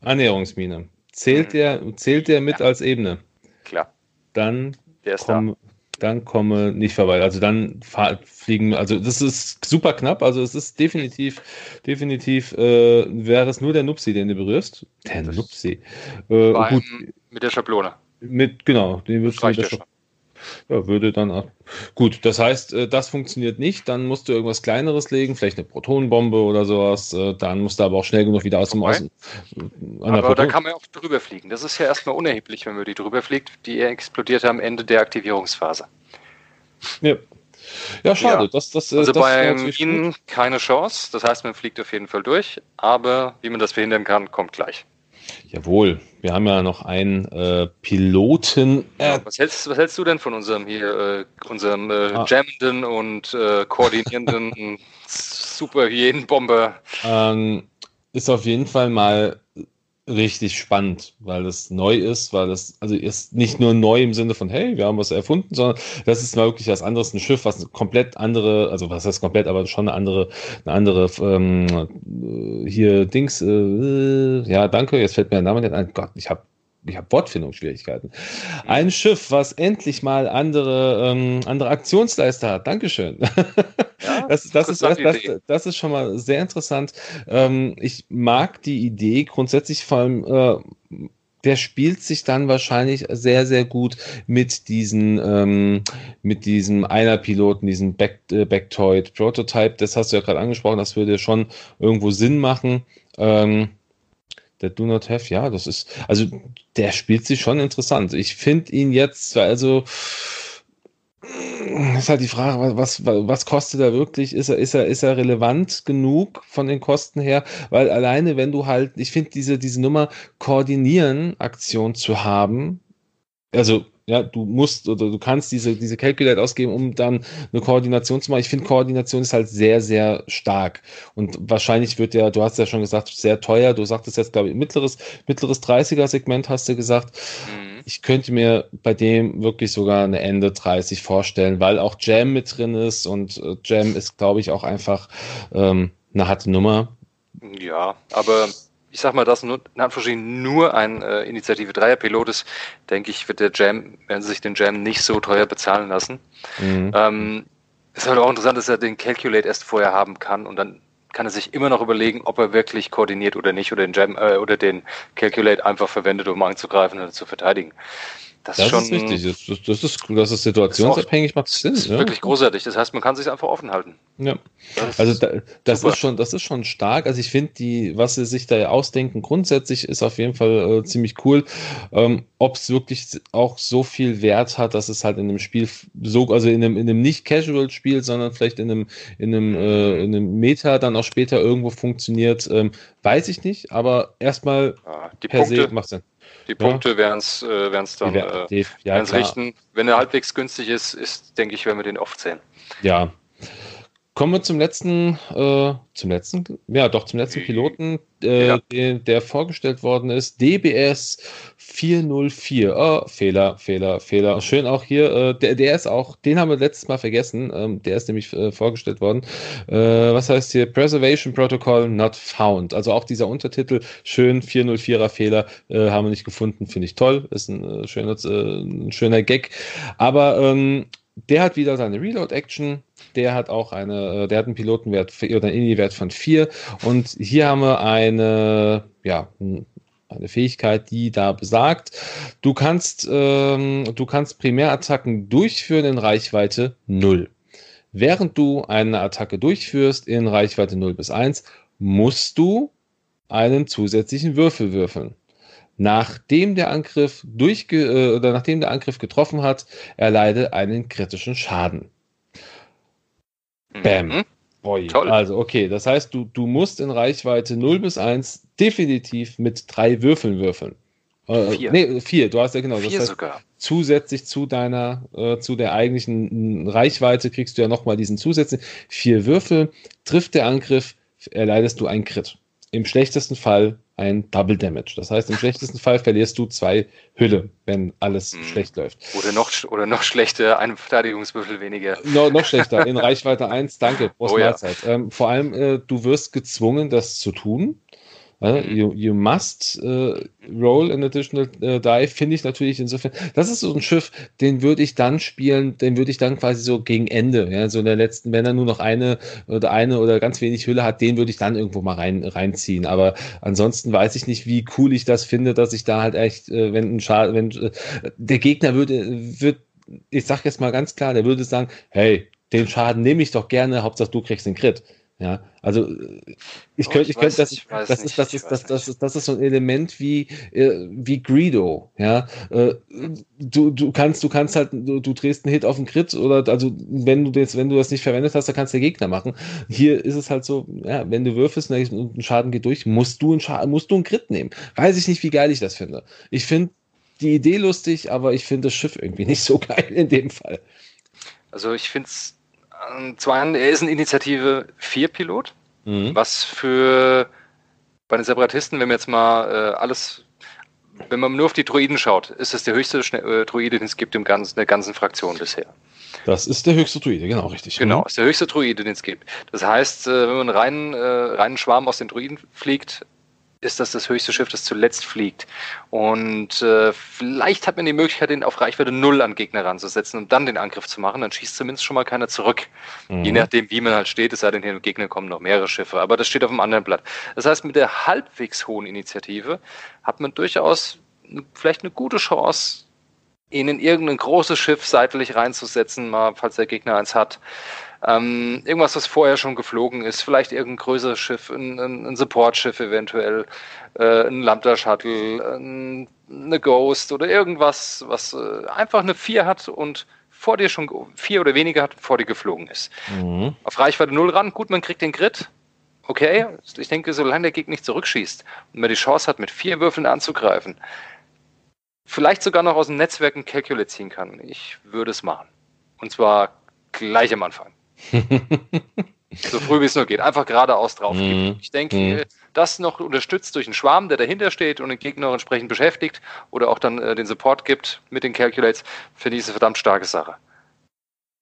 Speaker 2: Annäherungsmine, zählt, mhm. der, zählt der mit ja. als Ebene?
Speaker 1: Klar.
Speaker 2: Dann, komm, dann komme nicht vorbei. Also dann fliegen, also das ist super knapp, also es ist definitiv, definitiv, äh, wäre es nur der Nupsi, den du berührst.
Speaker 1: Der Nupsi. Äh, gut. Mit der Schablone.
Speaker 2: Mit, genau,
Speaker 1: den
Speaker 2: würdest du mit der Schablone ja, würde dann auch. Gut, das heißt, äh, das funktioniert nicht. Dann musst du irgendwas Kleineres legen, vielleicht eine Protonenbombe oder sowas. Äh, dann musst du aber auch schnell genug wieder aus dem Außen.
Speaker 1: Aber da kann man ja auch drüber fliegen. Das ist ja erstmal unerheblich, wenn man die drüber fliegt. Die explodiert am Ende der Aktivierungsphase.
Speaker 2: Ja. Ja, schade.
Speaker 1: Ja. Das, das, äh, also das bei Minen keine Chance. Das heißt, man fliegt auf jeden Fall durch. Aber wie man das verhindern kann, kommt gleich.
Speaker 2: Jawohl, wir haben ja noch einen äh, Piloten.
Speaker 1: Äh, was, hältst, was hältst du denn von unserem hier, äh, unserem äh, ah. jammenden und äh, koordinierenden Superhyänenbomber?
Speaker 2: Ähm, ist auf jeden Fall mal richtig spannend, weil es neu ist, weil es, also ist nicht nur neu im Sinne von, hey, wir haben was erfunden, sondern das ist mal wirklich was anderes, ein Schiff, was komplett andere, also was heißt komplett, aber schon eine andere, eine andere, ähm, hier Dings, äh, ja, danke, jetzt fällt mir der Name nicht ein, Gott, ich habe ich habe Wortfindungsschwierigkeiten. Ein Schiff, was endlich mal andere, ähm, andere Aktionsleister hat. Dankeschön. Ja, das, das, ist, das, das, das, ist schon mal sehr interessant. Ähm, ich mag die Idee grundsätzlich vor allem. Äh, der spielt sich dann wahrscheinlich sehr, sehr gut mit diesen, ähm, mit diesem Einer-Piloten, diesem Back, äh, Backtoid Prototype. Das hast du ja gerade angesprochen, das würde schon irgendwo Sinn machen. Ähm, der Do Not Have, ja, das ist, also der spielt sich schon interessant. Ich finde ihn jetzt, also ist halt die Frage, was, was, kostet er wirklich? Ist er, ist er, ist er relevant genug von den Kosten her? Weil alleine, wenn du halt, ich finde diese, diese Nummer koordinieren Aktion zu haben, also ja, du musst oder du kannst diese, diese Calculate ausgeben, um dann eine Koordination zu machen. Ich finde, Koordination ist halt sehr, sehr stark. Und wahrscheinlich wird der, du hast ja schon gesagt, sehr teuer. Du sagtest jetzt, glaube ich, mittleres, mittleres 30er-Segment hast du gesagt. Mhm. Ich könnte mir bei dem wirklich sogar eine Ende 30 vorstellen, weil auch Jam mit drin ist und äh, Jam ist, glaube ich, auch einfach ähm, eine harte Nummer.
Speaker 1: Ja, aber ich sag mal, dass nur, in Anführungsstrichen nur ein äh, Initiative 3er Pilot ist, denke ich, wird der Jam, werden sie sich den Jam nicht so teuer bezahlen lassen. Mhm. Ähm, ist halt auch interessant, dass er den Calculate erst vorher haben kann und dann kann er sich immer noch überlegen, ob er wirklich koordiniert oder nicht oder den Jam äh, oder den Calculate einfach verwendet, um anzugreifen oder zu verteidigen.
Speaker 2: Das, das ist, schon, ist richtig. Das, das, ist, das ist situationsabhängig, macht Sinn. Das
Speaker 1: ist ja. wirklich großartig. Das heißt, man kann sich einfach offen halten.
Speaker 2: Ja. Das also da, das ist schon, das ist schon stark. Also ich finde die, was sie sich da ausdenken, grundsätzlich ist auf jeden Fall äh, ziemlich cool. Ähm, Ob es wirklich auch so viel Wert hat, dass es halt in einem Spiel so, also in einem, in einem nicht Casual Spiel, sondern vielleicht in einem, in einem, äh, in einem Meta dann auch später irgendwo funktioniert, ähm, weiß ich nicht. Aber erstmal
Speaker 1: ja, per Punkte, se macht Sinn. Die Punkte ja. werden es äh, dann äh, ja, richten. Wenn er halbwegs günstig ist, ist, denke ich, werden wir den oft sehen.
Speaker 2: Ja, Kommen wir zum letzten, äh, zum letzten, ja doch, zum letzten Piloten, äh, ja. der, der, vorgestellt worden ist. DBS 404. Oh, Fehler, Fehler, Fehler. Schön auch hier, äh, der, der ist auch, den haben wir letztes Mal vergessen. Ähm, der ist nämlich äh, vorgestellt worden. Äh, was heißt hier? Preservation Protocol not found. Also auch dieser Untertitel, schön, 404er Fehler, äh, haben wir nicht gefunden. Finde ich toll. Ist ein, äh, schöner, äh, ein schöner Gag. Aber ähm, der hat wieder seine Reload-Action. Der hat auch eine, der hat einen Pilotenwert oder einen Indie-Wert von 4. Und hier haben wir eine, ja, eine Fähigkeit, die da besagt, du kannst, ähm, du kannst Primärattacken durchführen in Reichweite 0. Während du eine Attacke durchführst in Reichweite 0 bis 1, musst du einen zusätzlichen Würfel würfeln. Nachdem der Angriff durchge äh, oder nachdem der Angriff getroffen hat, erleide einen kritischen Schaden. Bam. Mhm. Boy. Toll. Also, okay, das heißt, du, du musst in Reichweite 0 bis 1 definitiv mit drei Würfeln würfeln. Äh, vier. Nee, vier, du hast ja genau.
Speaker 1: Vier das heißt, sogar.
Speaker 2: Zusätzlich zu deiner, äh, zu der eigentlichen Reichweite kriegst du ja nochmal diesen zusätzlichen. Vier Würfel, trifft der Angriff, erleidest du einen Crit. Im schlechtesten Fall ein Double Damage. Das heißt, im schlechtesten Fall verlierst du zwei Hülle, wenn alles hm. schlecht läuft.
Speaker 1: Oder noch, oder noch schlechter, ein Verteidigungswürfel weniger.
Speaker 2: No, noch schlechter, in Reichweite 1, danke, Prost oh. Ja. Ähm, vor allem, äh, du wirst gezwungen, das zu tun. You, you must uh, roll an additional uh, die, finde ich natürlich insofern. Das ist so ein Schiff, den würde ich dann spielen, den würde ich dann quasi so gegen Ende, ja, so in der letzten, wenn er nur noch eine oder eine oder ganz wenig Hülle hat, den würde ich dann irgendwo mal rein, reinziehen. Aber ansonsten weiß ich nicht, wie cool ich das finde, dass ich da halt echt, äh, wenn ein Schaden, wenn äh, der Gegner würde, wird, ich sag jetzt mal ganz klar, der würde sagen, hey, den Schaden nehme ich doch gerne, Hauptsache du kriegst den Crit. Ja, also ich könnte, oh, ich, könnte, das, das ist, das ist, das, das ist, das ist so ein Element wie, äh, wie Greedo, ja. Äh, du, du kannst, du kannst halt, du, du drehst einen Hit auf den Crit oder, also, wenn du das, wenn du das nicht verwendet hast, dann kannst du der Gegner machen. Hier ist es halt so, ja, wenn du würfelst und ein Schaden geht durch, musst du einen Schaden, musst du einen Crit nehmen. Weiß ich nicht, wie geil ich das finde. Ich finde die Idee lustig, aber ich finde das Schiff irgendwie nicht so geil in dem Fall.
Speaker 1: Also ich finde es einen, er ist ein Initiative 4 Pilot, mhm. was für bei den Separatisten, wenn man jetzt mal äh, alles, wenn man nur auf die Droiden schaut, ist das der höchste äh, Droide, den es gibt im ganzen, der ganzen Fraktion bisher.
Speaker 2: Das ist der höchste Druide, genau, richtig.
Speaker 1: Genau, mhm. ist der höchste Druide, den es gibt. Das heißt, äh, wenn man rein, äh, reinen Schwarm aus den Druiden fliegt, ist das das höchste Schiff, das zuletzt fliegt. Und äh, vielleicht hat man die Möglichkeit, den auf Reichweite 0 an Gegner ranzusetzen und dann den Angriff zu machen. Dann schießt zumindest schon mal keiner zurück. Mhm. Je nachdem, wie man halt steht, es sei denn, hier im Gegner kommen noch mehrere Schiffe. Aber das steht auf dem anderen Blatt. Das heißt, mit der halbwegs hohen Initiative hat man durchaus vielleicht eine gute Chance, ihn in irgendein großes Schiff seitlich reinzusetzen, mal, falls der Gegner eins hat. Ähm, irgendwas, was vorher schon geflogen ist, vielleicht irgendein größeres Schiff, ein, ein, ein Support-Schiff eventuell, äh, ein Lambda-Shuttle, ein, eine Ghost oder irgendwas, was äh, einfach eine 4 hat und vor dir schon vier oder weniger hat, vor dir geflogen ist. Mhm. Auf Reichweite 0 ran, gut, man kriegt den Grid. Okay, ich denke, solange der Gegner nicht zurückschießt und man die Chance hat, mit vier Würfeln anzugreifen, vielleicht sogar noch aus dem Netzwerk ein Calculate ziehen kann, ich würde es machen. Und zwar gleich am Anfang. so früh wie es nur geht. Einfach geradeaus drauf. Mhm. Ich denke, mhm. das noch unterstützt durch einen Schwarm, der dahinter steht und den Gegner entsprechend beschäftigt oder auch dann äh, den Support gibt mit den Calculates, finde ich eine verdammt starke Sache.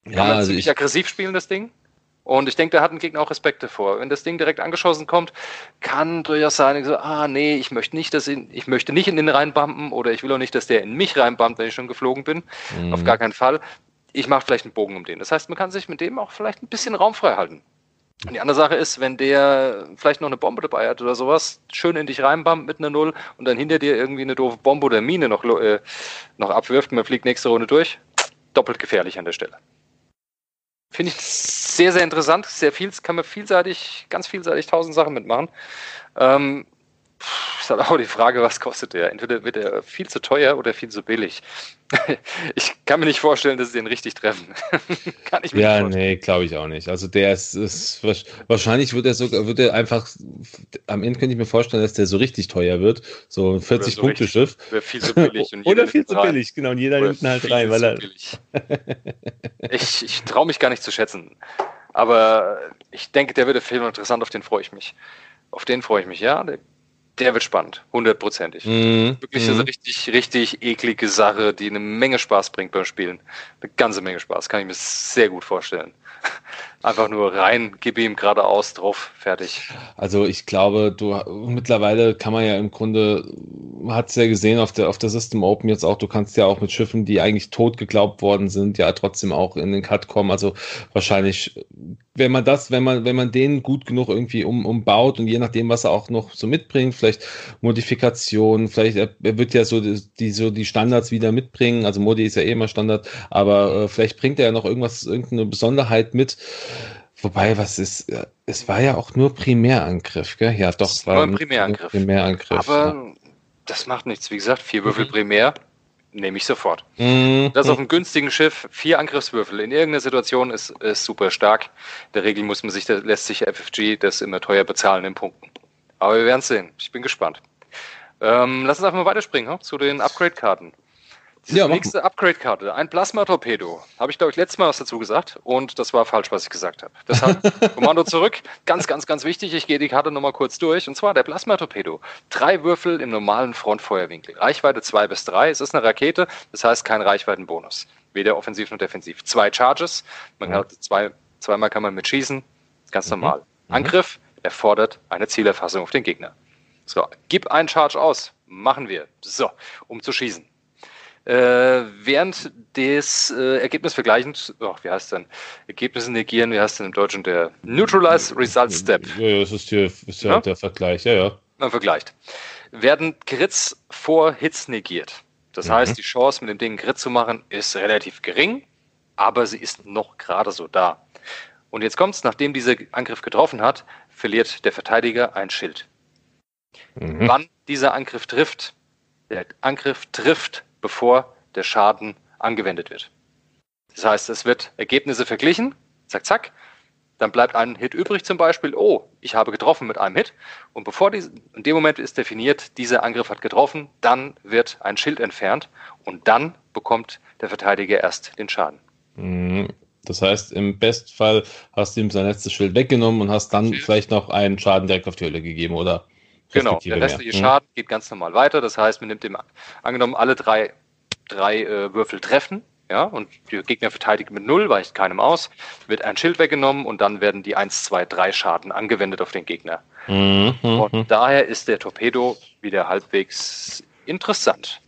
Speaker 1: Ja, Kann man also ziemlich aggressiv spielen, das Ding. Und ich denke, da hat ein Gegner auch Respekt davor. Wenn das Ding direkt angeschossen kommt, kann durchaus sein, so, ah, nee, ich möchte nicht, dass ihn, ich möchte nicht in den reinbumpen oder ich will auch nicht, dass der in mich reinbumpt, wenn ich schon geflogen bin. Mhm. Auf gar keinen Fall ich mache vielleicht einen Bogen um den. Das heißt, man kann sich mit dem auch vielleicht ein bisschen Raum frei halten. Und die andere Sache ist, wenn der vielleicht noch eine Bombe dabei hat oder sowas, schön in dich reinbammt mit einer Null und dann hinter dir irgendwie eine doofe Bombe oder Mine noch, äh, noch abwirft und man fliegt nächste Runde durch, doppelt gefährlich an der Stelle. Finde ich sehr, sehr interessant, sehr viel, kann man vielseitig, ganz vielseitig tausend Sachen mitmachen. Ähm, ist halt auch die Frage, was kostet der? Entweder wird er viel zu teuer oder viel zu billig. Ich kann mir nicht vorstellen, dass sie den richtig treffen.
Speaker 2: kann ich mir ja, nicht nee, glaube ich auch nicht. Also der ist, ist, wahrscheinlich wird er sogar, wird er einfach, am Ende könnte ich mir vorstellen, dass der so richtig teuer wird. So ein 40-Punkte-Schiff.
Speaker 1: So viel zu billig.
Speaker 2: oder viel zu billig, genau. Und jeder nimmt ihn halt rein, weil er.
Speaker 1: ich ich traue mich gar nicht zu schätzen. Aber ich denke, der wird der Film interessant, auf den freue ich mich. Auf den freue ich mich, ja. Der der wird spannend, hundertprozentig. Mhm. Wirklich eine mhm. richtig, richtig eklige Sache, die eine Menge Spaß bringt beim Spielen. Eine ganze Menge Spaß, kann ich mir sehr gut vorstellen. Einfach nur rein, gib ihm geradeaus drauf, fertig.
Speaker 2: Also ich glaube, du mittlerweile kann man ja im Grunde, hat es ja gesehen auf der, auf der System Open jetzt auch, du kannst ja auch mit Schiffen, die eigentlich tot geglaubt worden sind, ja trotzdem auch in den Cut kommen. Also wahrscheinlich, wenn man das, wenn man, wenn man den gut genug irgendwie um, umbaut und je nachdem, was er auch noch so mitbringt, vielleicht Modifikationen, vielleicht, er, er wird ja so die, so die Standards wieder mitbringen. Also Modi ist ja eh immer Standard, aber äh, vielleicht bringt er ja noch irgendwas, irgendeine Besonderheit mit Wobei, was ist, äh, es war ja auch nur Primärangriff, gell? Ja, doch, es
Speaker 1: war ein Primärangriff.
Speaker 2: Primärangriff.
Speaker 1: Aber ja. das macht nichts. Wie gesagt, vier Würfel mhm. Primär nehme ich sofort. Mhm. Das auf einem günstigen Schiff, vier Angriffswürfel in irgendeiner Situation ist, ist super stark. In der Regel muss man sich, lässt sich FFG das immer teuer bezahlen in Punkten. Aber wir werden es sehen. Ich bin gespannt. Ähm, lass uns einfach mal weiterspringen hm, zu den Upgrade-Karten. Die ja, nächste Upgrade-Karte, ein Plasma-Torpedo. Habe ich, glaube ich, letztes Mal was dazu gesagt und das war falsch, was ich gesagt habe. Deshalb Kommando zurück. Ganz, ganz, ganz wichtig, ich gehe die Karte nochmal kurz durch. Und zwar der Plasma-Torpedo. Drei Würfel im normalen Frontfeuerwinkel. Reichweite 2 bis 3. Es ist eine Rakete, das heißt kein Reichweitenbonus. Weder offensiv noch defensiv. Zwei Charges. Man hat zwei, zweimal kann man mit schießen. Ganz mhm. normal. Mhm. Angriff erfordert eine Zielerfassung auf den Gegner. So, gib einen Charge aus. Machen wir. So, um zu schießen. Äh, während des äh, Ergebnis vergleichend, oh, wie heißt denn? Ergebnisse negieren, wie heißt denn im Deutschen der Neutralize Result Step?
Speaker 2: Ja, ja das ist, hier, ist ja, ja, der Vergleich, ja, ja.
Speaker 1: Man vergleicht. Werden Crits vor Hits negiert. Das mhm. heißt, die Chance, mit dem Ding Crit zu machen, ist relativ gering, aber sie ist noch gerade so da. Und jetzt kommt es, nachdem dieser Angriff getroffen hat, verliert der Verteidiger ein Schild. Mhm. Wann dieser Angriff trifft, der Angriff trifft bevor der Schaden angewendet wird. Das heißt, es wird Ergebnisse verglichen, zack, zack, dann bleibt ein Hit übrig zum Beispiel, oh, ich habe getroffen mit einem Hit und bevor die, in dem Moment ist definiert, dieser Angriff hat getroffen, dann wird ein Schild entfernt und dann bekommt der Verteidiger erst den Schaden.
Speaker 2: Mhm. Das heißt, im Bestfall hast du ihm sein letztes Schild weggenommen und hast dann vielleicht noch einen Schaden direkt auf die Hölle gegeben, oder?
Speaker 1: Genau, der restliche mehr. Schaden geht ganz normal weiter. Das heißt, man nimmt dem, angenommen, alle drei, drei äh, Würfel treffen, ja, und der Gegner verteidigt mit null, weicht keinem aus, wird ein Schild weggenommen und dann werden die 1, 2, 3 Schaden angewendet auf den Gegner. Mhm, und mhm. daher ist der Torpedo wieder halbwegs interessant.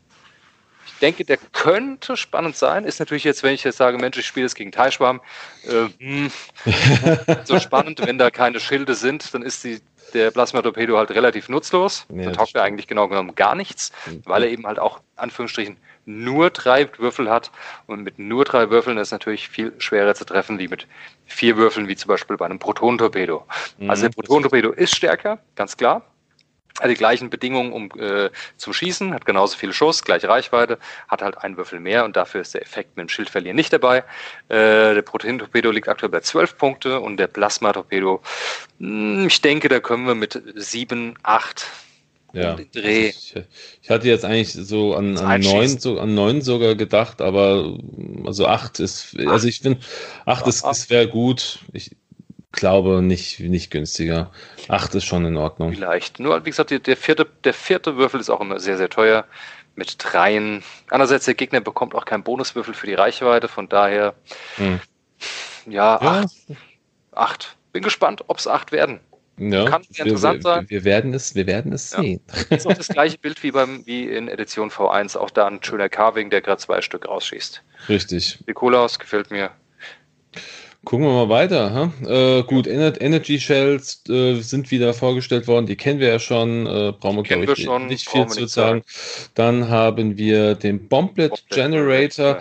Speaker 1: Ich denke, der könnte spannend sein. Ist natürlich jetzt, wenn ich jetzt sage, Mensch, ich spiele es gegen Teichschwarm, äh, hm, so spannend, wenn da keine Schilde sind, dann ist die der Plasma-Torpedo halt relativ nutzlos. Ja, da taugt er eigentlich genau genommen gar nichts, mhm. weil er eben halt auch, Anführungsstrichen, nur drei Würfel hat. Und mit nur drei Würfeln ist es natürlich viel schwerer zu treffen, wie mit vier Würfeln, wie zum Beispiel bei einem Protonentorpedo. Mhm. Also der Protonentorpedo ist stärker, ganz klar hat die gleichen Bedingungen um, äh, zum Schießen, hat genauso viel Schuss, gleiche Reichweite, hat halt einen Würfel mehr und dafür ist der Effekt mit dem Schildverlieren nicht dabei. Äh, der Protein-Torpedo liegt aktuell bei 12 Punkte und der Plasma-Torpedo, hm, ich denke, da können wir mit 7, 8
Speaker 2: ja. Dreh. Ich, ich, hatte jetzt eigentlich so an, an neun, so an neun sogar gedacht, aber also acht ist, also ich finde, acht ist, ist wäre gut. Ich, glaube nicht, nicht günstiger. Acht ist schon in Ordnung.
Speaker 1: Vielleicht. Nur, wie gesagt, der vierte, der vierte Würfel ist auch immer sehr, sehr teuer. Mit dreien. Andererseits, der Gegner bekommt auch keinen Bonuswürfel für die Reichweite, von daher, hm. ja, ja, acht. Acht. Bin gespannt, ob es acht werden.
Speaker 2: Ja, Kann wir, interessant sein. Wir werden es, wir werden es ja. sehen.
Speaker 1: Das ist auch das gleiche Bild wie, beim, wie in Edition V1. Auch da ein schöner Carving, der gerade zwei Stück rausschießt.
Speaker 2: Richtig.
Speaker 1: Nikolaus gefällt mir.
Speaker 2: Gucken wir mal weiter. Äh, gut, Ener Energy Shells äh, sind wieder vorgestellt worden. Die kennen wir ja schon. Äh, brauchen wir, glaube ich, schon, nicht viel zu sagen. sagen. Dann haben wir den Bomblet, Bomblet Generator.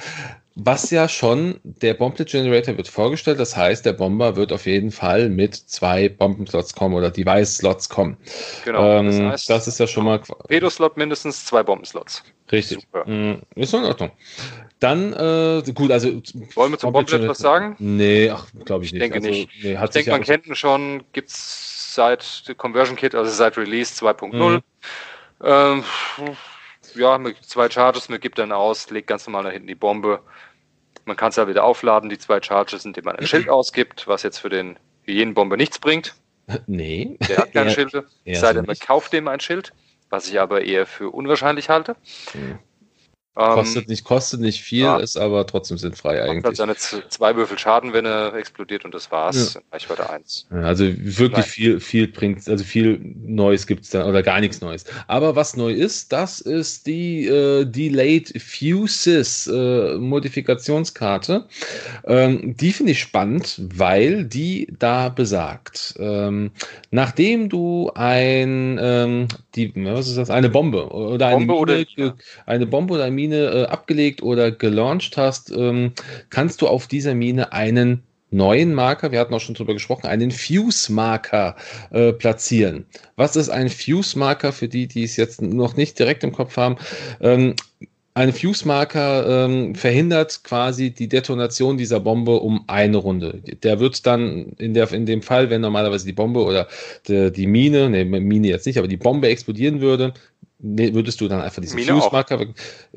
Speaker 2: Was ja schon, der Bomblet Generator wird vorgestellt, das heißt, der Bomber wird auf jeden Fall mit zwei Bombenslots kommen oder Device-Slots kommen. Genau. Ähm, das, heißt, das, ist ja schon mal.
Speaker 1: Pedo-Slot mindestens zwei Bombenslots.
Speaker 2: Richtig. Super. Mm, ist in Ordnung. Dann, äh, gut, also.
Speaker 1: Wollen wir zum Bomblet was sagen?
Speaker 2: Nee, ach, glaube ich nicht.
Speaker 1: Ich denke also, nicht. Nee, ich denke, man kennt ihn schon, gibt es seit Conversion Kit, also seit Release 2.0. Mhm. Ähm, ja, mit zwei Charges, man gibt dann aus, legt ganz normal nach hinten die Bombe. Man kann es ja wieder aufladen, die zwei Charges, indem man ein Schild ausgibt, was jetzt für den Hyänenbomber nichts bringt.
Speaker 2: Nee.
Speaker 1: Der hat keine Schilde. Es sei denn, man kauft dem ein Schild, was ich aber eher für unwahrscheinlich halte.
Speaker 2: Mhm. Kostet, ähm, nicht, kostet nicht viel, ja. ist aber trotzdem sinnfrei eigentlich.
Speaker 1: Hat seine zwei Würfel Schaden, wenn er explodiert und das war's. Ja. Reichweite 1.
Speaker 2: Also wirklich viel, viel bringt, also viel Neues gibt es da oder gar nichts Neues. Aber was neu ist, das ist die äh, Delayed Fuses äh, Modifikationskarte. Ähm, die finde ich spannend, weil die da besagt, ähm, nachdem du ein, ähm, die, was ist das, eine Bombe oder eine Bombe Mine, oder, eine Bombe oder Mine Mine äh, abgelegt oder gelauncht hast, ähm, kannst du auf dieser Mine einen neuen Marker, wir hatten auch schon drüber gesprochen, einen Fuse-Marker äh, platzieren. Was ist ein Fuse-Marker für die, die es jetzt noch nicht direkt im Kopf haben? Ähm, ein Fuse-Marker ähm, verhindert quasi die Detonation dieser Bombe um eine Runde. Der wird dann in, der, in dem Fall, wenn normalerweise die Bombe oder die, die Mine, ne, Mine jetzt nicht, aber die Bombe explodieren würde, Nee, würdest du dann einfach diesen Fuse-Marker.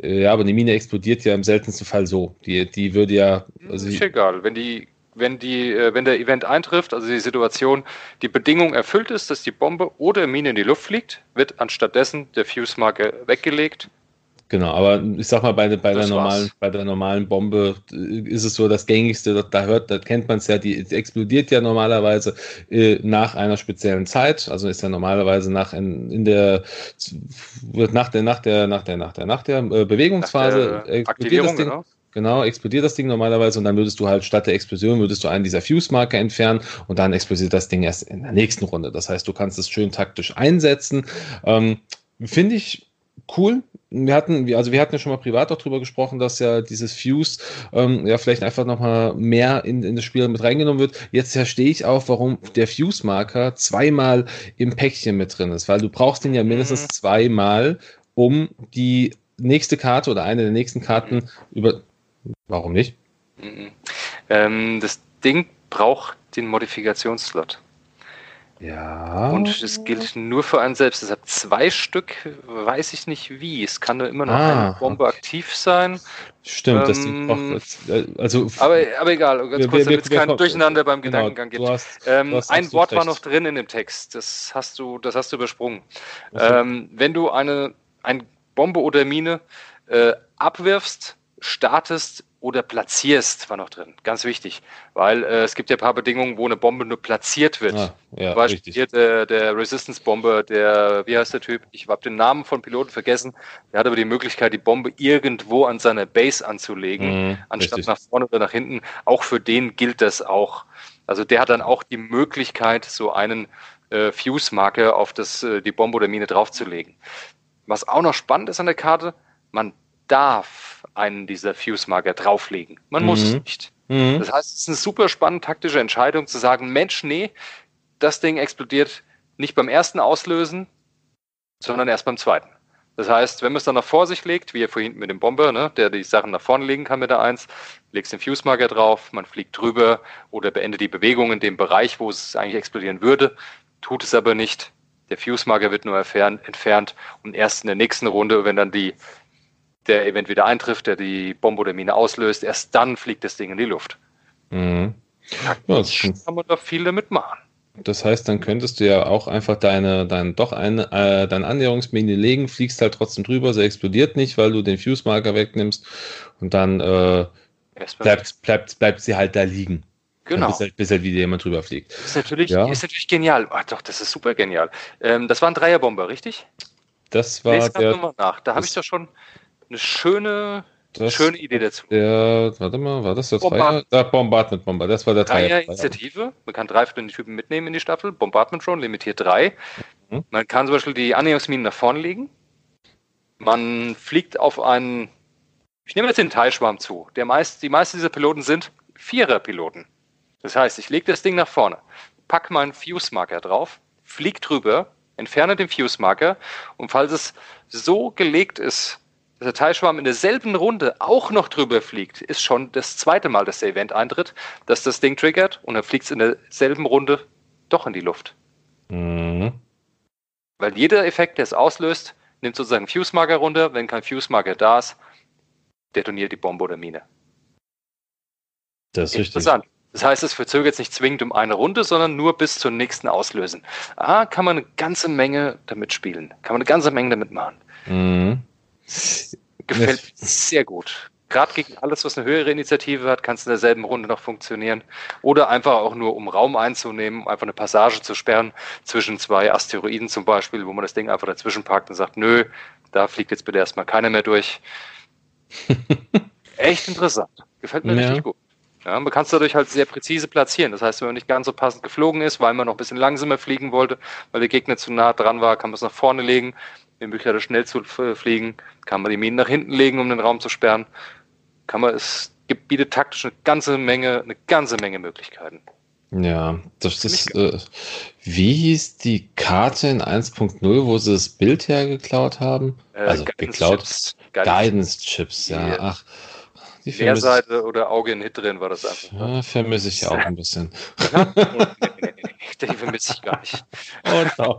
Speaker 2: Äh, ja, aber eine Mine explodiert ja im seltensten Fall so. Die, die würde ja.
Speaker 1: Also ist egal. Wenn die, wenn die, äh, wenn der Event eintrifft, also die Situation, die Bedingung erfüllt ist, dass die Bombe oder Mine in die Luft fliegt, wird anstattdessen der Fuse-Marker weggelegt
Speaker 2: Genau, aber ich sag mal, bei, bei, der, normalen, bei der normalen Bombe äh, ist es so das gängigste, da hört, da kennt man es ja, die explodiert ja normalerweise äh, nach einer speziellen Zeit, also ist ja normalerweise nach in, in der wird nach der nach der nach der nach der nach der äh, Bewegungsphase
Speaker 1: der explodiert das
Speaker 2: Ding. Genau. Genau, explodiert das Ding normalerweise und dann würdest du halt statt der Explosion würdest du einen dieser Fuse-Marker entfernen und dann explodiert das Ding erst in der nächsten Runde. Das heißt, du kannst es schön taktisch einsetzen. Ähm, Finde ich cool. Wir hatten, also wir hatten ja schon mal privat auch drüber gesprochen, dass ja dieses Fuse ähm, ja vielleicht einfach nochmal mehr in, in das Spiel mit reingenommen wird. Jetzt verstehe ich auch, warum der Fuse-Marker zweimal im Päckchen mit drin ist, weil du brauchst den ja mindestens mhm. zweimal, um die nächste Karte oder eine der nächsten Karten über. Warum nicht?
Speaker 1: Mhm. Ähm, das Ding braucht den Modifikationsslot.
Speaker 2: Ja.
Speaker 1: Und es gilt nur für einen selbst. Deshalb zwei Stück, weiß ich nicht wie. Es kann da immer noch ah, eine Bombe aktiv sein.
Speaker 2: Stimmt, ähm, das auch,
Speaker 1: äh, also aber, aber egal, ganz kurz, damit es kein Durcheinander beim genau, Gedankengang gibt. Hast, ähm, ein Wort war noch drin in dem Text. Das hast du, das hast du übersprungen. Okay. Ähm, wenn du eine, eine Bombe oder Mine äh, abwirfst, startest oder platzierst, war noch drin. Ganz wichtig, weil äh, es gibt ja ein paar Bedingungen, wo eine Bombe nur platziert wird. Ah, ja, Zum Beispiel hier der, der Resistance-Bomber, der, wie heißt der Typ? Ich habe den Namen von Piloten vergessen. Der hat aber die Möglichkeit, die Bombe irgendwo an seine Base anzulegen, mhm, anstatt richtig. nach vorne oder nach hinten. Auch für den gilt das auch. Also der hat dann auch die Möglichkeit, so einen äh, Fuse-Marker auf das, äh, die Bombe oder Mine draufzulegen. Was auch noch spannend ist an der Karte, man darf einen dieser Fuse-Marker drauflegen. Man mhm. muss es nicht. Mhm. Das heißt, es ist eine super spannende taktische Entscheidung zu sagen, Mensch, nee, das Ding explodiert nicht beim ersten Auslösen, sondern erst beim zweiten. Das heißt, wenn man es dann nach vor sich legt, wie ihr vorhin mit dem Bomber, ne, der die Sachen nach vorne legen kann mit der 1, legst den Fuse-Marker drauf, man fliegt drüber oder beendet die Bewegung in dem Bereich, wo es eigentlich explodieren würde, tut es aber nicht. Der Fuse-Marker wird nur entfernt und erst in der nächsten Runde, wenn dann die der Event wieder eintrifft, der die Bombe oder Mine auslöst, erst dann fliegt das Ding in die Luft. Mhm. Ja, kann man da viel damit machen.
Speaker 2: Das heißt, dann könntest du ja auch einfach deine, dein, doch eine, äh, deine Annäherungsmine legen, fliegst halt trotzdem drüber, sie explodiert nicht, weil du den Fuse-Marker wegnimmst und dann äh, bleibt, bleibt, bleibt sie halt da liegen.
Speaker 1: Genau.
Speaker 2: Bis halt, bis halt wieder jemand drüber fliegt.
Speaker 1: Ist natürlich, ja. ist natürlich genial. Oh, doch, das ist super genial. Ähm, das war ein Dreierbomber, richtig?
Speaker 2: Das war
Speaker 1: der. Nach. Da habe ich doch schon eine schöne das Schöne Idee dazu.
Speaker 2: Der, warte mal, war das der Bombard Dreier? Bombardment Bomber, das war der
Speaker 1: Dreier. Initiative. Man kann drei von den Typen mitnehmen in die Staffel. Bombardment Drone limitiert drei. Mhm. Man kann zum Beispiel die Annäherungsminen nach vorne legen. Man fliegt auf einen, ich nehme jetzt den Teilschwarm zu. Der meist, die meisten dieser Piloten sind Vierer-Piloten. Das heißt, ich lege das Ding nach vorne, packe meinen Fuse-Marker drauf, fliege drüber, entferne den Fuse-Marker und falls es so gelegt ist, der Teilschwarm in derselben Runde auch noch drüber fliegt, ist schon das zweite Mal, dass der Event eintritt, dass das Ding triggert und dann fliegt es in derselben Runde doch in die Luft. Mhm. Weil jeder Effekt, der es auslöst, nimmt sozusagen Fuse-Marker runter. Wenn kein Fuse-Marker da ist, detoniert die Bombe oder Mine.
Speaker 2: Das ist Interessant. Richtig.
Speaker 1: Das heißt, es verzögert sich zwingend um eine Runde, sondern nur bis zur nächsten Auslösen. Ah, kann man eine ganze Menge damit spielen. Kann man eine ganze Menge damit machen. Mhm. Gefällt mir sehr gut. Gerade gegen alles, was eine höhere Initiative hat, kann es in derselben Runde noch funktionieren. Oder einfach auch nur, um Raum einzunehmen, um einfach eine Passage zu sperren zwischen zwei Asteroiden zum Beispiel, wo man das Ding einfach dazwischen parkt und sagt, nö, da fliegt jetzt bitte erstmal keiner mehr durch. Echt interessant. Gefällt mir ja. richtig gut. Ja, man kann es dadurch halt sehr präzise platzieren. Das heißt, wenn man nicht ganz so passend geflogen ist, weil man noch ein bisschen langsamer fliegen wollte, weil der Gegner zu nah dran war, kann man es nach vorne legen. Wenn Möglichkeit schnell zu fliegen, kann man die Minen nach hinten legen, um den Raum zu sperren. Kann man, es gibt, bietet taktisch eine ganze Menge, eine ganze Menge Möglichkeiten.
Speaker 2: Ja, das ist, äh, wie hieß die Karte in 1.0, wo sie das Bild hergeklaut haben?
Speaker 1: Äh, also Guidance geklaut. Chips.
Speaker 2: Guidance Chips, ja. Ach,
Speaker 1: die Leerseite oder Auge in Hit drin war das einfach.
Speaker 2: Ja, vermisse ich ja auch ein bisschen.
Speaker 1: die vermisse ich gar nicht. Oh no.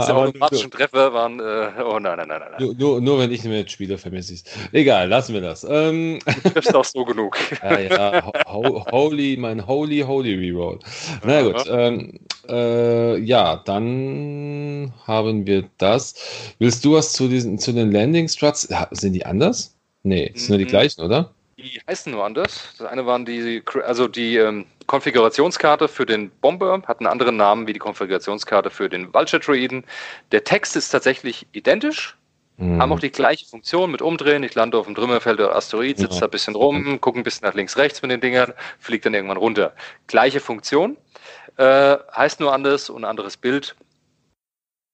Speaker 1: Diese automatischen Treffer waren, äh, oh nein, nein, nein, nein.
Speaker 2: Nur, nur, nur wenn ich nicht mehr spiele, vermisse ich es. Egal, lassen wir das. Ähm,
Speaker 1: du triffst auch so genug.
Speaker 2: ja, ja, ho holy, mein holy, holy Reroll. Na gut, ähm, äh, ja, dann haben wir das. Willst du was zu diesen, zu den Landing Struts? Sind die anders? Nee, sind nur die mhm. gleichen, oder?
Speaker 1: Die heißen nur anders. Das eine waren die, also die ähm, Konfigurationskarte für den Bomber hat einen anderen Namen wie die Konfigurationskarte für den Vulture-Droiden. Der Text ist tatsächlich identisch, mhm. haben auch die gleiche Funktion mit Umdrehen. Ich lande auf dem Trümmerfeld oder Asteroid, sitze ja. da ein bisschen rum, gucke ein bisschen nach links, rechts mit den Dingern, fliegt dann irgendwann runter. Gleiche Funktion, äh, heißt nur anders und anderes Bild.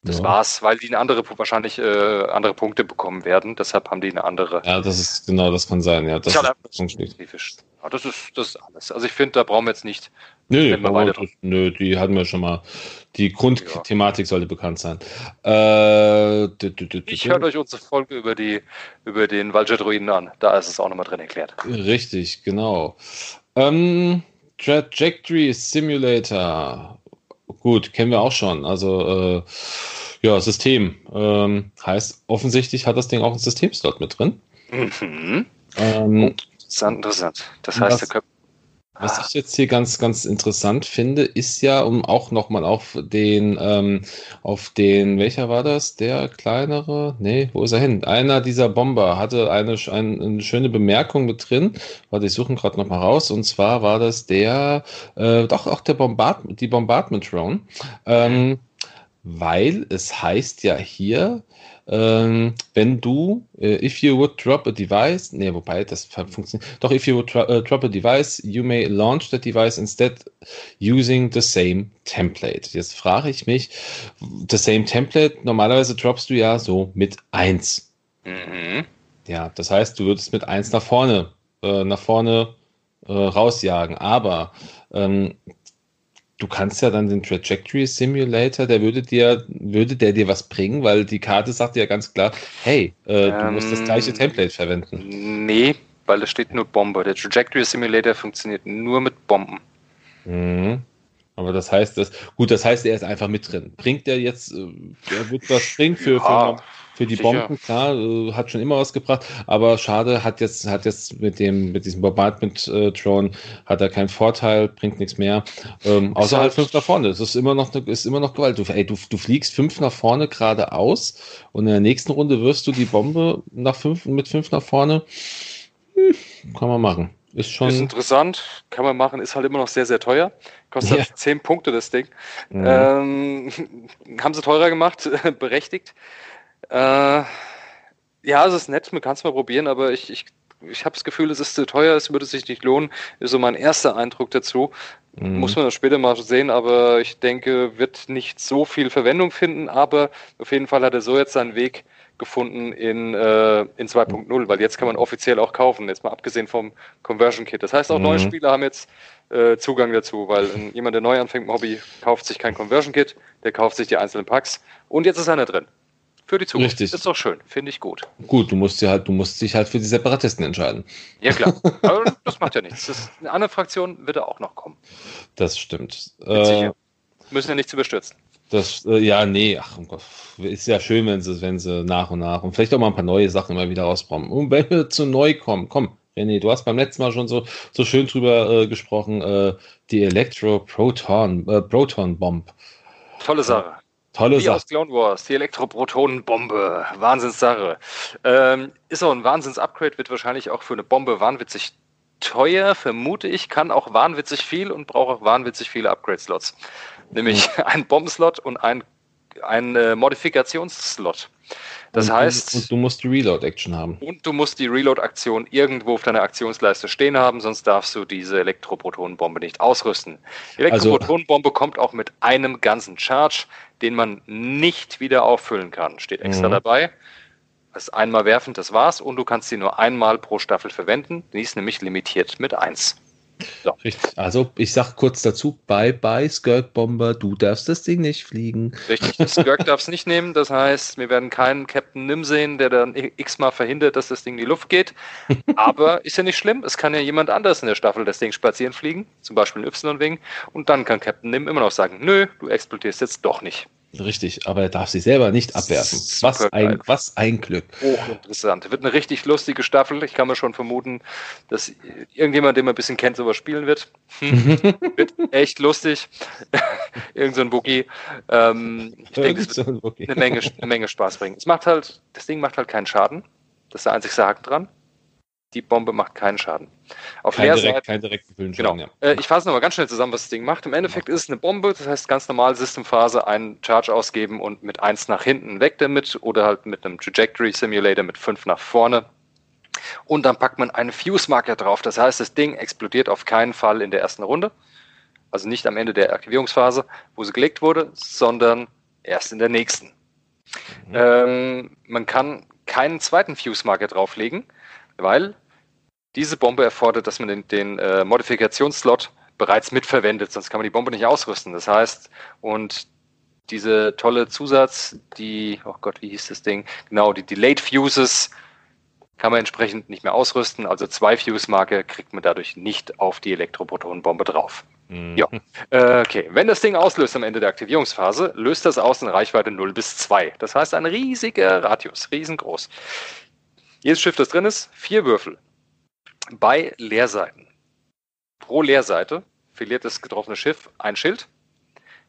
Speaker 1: Das ja. war's, weil die eine andere wahrscheinlich äh, andere Punkte bekommen werden. Deshalb haben die eine andere.
Speaker 2: Ja, das ist genau, das kann sein. Ja, das, ist,
Speaker 1: spezifisch. Ja, das ist das ist alles. Also ich finde, da brauchen wir jetzt nicht.
Speaker 2: Nö, das, nö, die hatten wir schon mal. Die Grundthematik ja. sollte bekannt sein. Äh,
Speaker 1: ich höre euch unsere Folge über die über den Valja-Druiden an. Da ist es auch nochmal drin erklärt.
Speaker 2: Richtig, genau. Ähm, Trajectory Simulator gut, kennen wir auch schon. Also äh, ja, System. Ähm, heißt, offensichtlich hat das Ding auch einen Systemslot mit drin. Mhm.
Speaker 1: Ähm, oh, interessant, interessant. Das heißt,
Speaker 2: was, der was ich jetzt hier ganz, ganz interessant finde, ist ja, um auch nochmal auf den, ähm, auf den, welcher war das? Der kleinere? Nee, wo ist er hin? Einer dieser Bomber hatte eine, eine, eine schöne Bemerkung mit drin. Warte, ich suche ihn gerade nochmal raus. Und zwar war das der, äh, doch auch der Bombard, die Bombardment Drone. Ähm, weil es heißt ja hier, ähm, wenn du, äh, if you would drop a device, nee, wobei das funktioniert, doch, if you would uh, drop a device, you may launch that device instead using the same template. Jetzt frage ich mich, the same template, normalerweise droppst du ja so mit 1. Mhm. Ja, das heißt, du würdest mit 1 nach vorne, äh, nach vorne äh, rausjagen, aber ähm, du kannst ja dann den Trajectory Simulator, der würde dir, würde der dir was bringen, weil die Karte sagt ja ganz klar, hey, äh, ähm, du musst das gleiche ähm, Template verwenden.
Speaker 1: Nee, weil da steht nur Bombe. Der Trajectory Simulator funktioniert nur mit Bomben.
Speaker 2: Mhm. Aber das heißt, dass, gut, das heißt, er ist einfach mit drin. Bringt er jetzt, äh, er wird was bringen für, ja. für für die Sicher. Bomben, klar, äh, hat schon immer was gebracht, aber schade, hat jetzt, hat jetzt mit dem, mit diesem Bombardment-Drone, hat er keinen Vorteil, bringt nichts mehr. Ähm, außer halt fünf nach vorne. Das ist immer noch, ist immer noch Gewalt. Du, ey, du, du fliegst fünf nach vorne geradeaus und in der nächsten Runde wirst du die Bombe nach fünf, mit fünf nach vorne. Hm, kann man machen. Ist schon. Ist
Speaker 1: interessant, kann man machen, ist halt immer noch sehr, sehr teuer. Kostet ja. 10 Punkte das Ding. Mhm. Ähm, haben sie teurer gemacht, berechtigt. Äh, ja, es ist nett, man kann es mal probieren, aber ich, ich ich habe das Gefühl, es ist zu teuer, es würde sich nicht lohnen. Ist so mein erster Eindruck dazu. Mhm. Muss man das später mal sehen, aber ich denke, wird nicht so viel Verwendung finden, aber auf jeden Fall hat er so jetzt seinen Weg gefunden in, äh, in 2.0, weil jetzt kann man offiziell auch kaufen, jetzt mal abgesehen vom Conversion Kit. Das heißt, auch mhm. neue Spieler haben jetzt äh, Zugang dazu, weil äh, jemand, der neu anfängt im Hobby, kauft sich kein Conversion Kit, der kauft sich die einzelnen Packs und jetzt ist einer drin. Für die Zukunft. Richtig. Ist doch schön, finde ich gut.
Speaker 2: Gut, du musst, halt, du musst dich halt für die Separatisten entscheiden.
Speaker 1: Ja, klar. Aber das macht ja nichts. Das, eine andere Fraktion wird da auch noch kommen.
Speaker 2: Das stimmt.
Speaker 1: Äh, Müssen ja nichts überstürzen.
Speaker 2: Das, äh, ja, nee, ach, oh Gott, ist ja schön, wenn sie, wenn sie nach und nach und vielleicht auch mal ein paar neue Sachen immer wieder rauskommen. Und wenn wir zu neu kommen, komm, René, du hast beim letzten Mal schon so, so schön drüber äh, gesprochen, äh, die Elektro-Proton, äh, Proton-Bomb.
Speaker 1: Tolle Sache.
Speaker 2: Tolle Wie Sache.
Speaker 1: aus Clone Wars, die Elektroprotonenbombe. Wahnsinnssache. Ähm, ist auch ein Wahnsinns-Upgrade, wird wahrscheinlich auch für eine Bombe wahnwitzig teuer, vermute ich, kann auch wahnwitzig viel und braucht auch wahnwitzig viele Upgrade-Slots. Nämlich mhm. ein Bombenslot und ein, ein äh, Modifikationsslot. Das
Speaker 2: und,
Speaker 1: heißt.
Speaker 2: Und du musst die Reload-Action haben.
Speaker 1: Und du musst die Reload-Aktion irgendwo auf deiner Aktionsleiste stehen haben, sonst darfst du diese Elektroprotonenbombe nicht ausrüsten. Die also Elektroprotonenbombe also, kommt auch mit einem ganzen Charge, den man nicht wieder auffüllen kann. Steht extra mhm. dabei. Das einmal werfen, das war's. Und du kannst sie nur einmal pro Staffel verwenden. Die ist nämlich limitiert mit 1.
Speaker 2: So. Richtig. Also ich sag kurz dazu, bye bye Skirk Bomber, du darfst das Ding nicht fliegen.
Speaker 1: Richtig, Skirk darf es nicht nehmen, das heißt, wir werden keinen Captain Nim sehen, der dann x-mal verhindert, dass das Ding in die Luft geht. Aber ist ja nicht schlimm, es kann ja jemand anders in der Staffel das Ding spazieren fliegen, zum Beispiel ein Y-Wing, und dann kann Captain Nim immer noch sagen, nö, du explodierst jetzt doch nicht.
Speaker 2: Richtig, aber er darf sich selber nicht abwerfen. Was ein, was ein Glück.
Speaker 1: Hochinteressant. Wird eine richtig lustige Staffel. Ich kann mir schon vermuten, dass irgendjemand, den man ein bisschen kennt, sowas spielen wird. wird echt lustig. Irgend so ein Wookie. Ähm, ich denke, es wird eine Menge, eine Menge Spaß bringen. Es macht halt, das Ding macht halt keinen Schaden. Das ist der einzige Haken dran die Bombe macht keinen Schaden.
Speaker 2: Auf kein, direkt, kein direkten
Speaker 1: Genau. Ja. Äh, ich fasse nochmal ganz schnell zusammen, was das Ding macht. Im Endeffekt ist es eine Bombe, das heißt ganz normal Systemphase einen Charge ausgeben und mit 1 nach hinten weg damit oder halt mit einem Trajectory Simulator mit 5 nach vorne. Und dann packt man einen Fuse-Marker drauf. Das heißt, das Ding explodiert auf keinen Fall in der ersten Runde. Also nicht am Ende der Aktivierungsphase, wo sie gelegt wurde, sondern erst in der nächsten. Mhm. Ähm, man kann keinen zweiten Fuse-Marker drauflegen weil diese Bombe erfordert, dass man den, den äh, Modifikationsslot bereits mitverwendet, sonst kann man die Bombe nicht ausrüsten. Das heißt, und diese tolle Zusatz, die, oh Gott, wie hieß das Ding? Genau, die Delayed Fuses kann man entsprechend nicht mehr ausrüsten. Also zwei Fuse-Marke kriegt man dadurch nicht auf die Elektroprotonenbombe drauf. Mhm. Ja. Äh, okay, wenn das Ding auslöst am Ende der Aktivierungsphase, löst das aus in Reichweite 0 bis 2. Das heißt, ein riesiger Radius, riesengroß. Jedes Schiff, das drin ist, vier Würfel. Bei Leerseiten. Pro Leerseite verliert das getroffene Schiff ein Schild.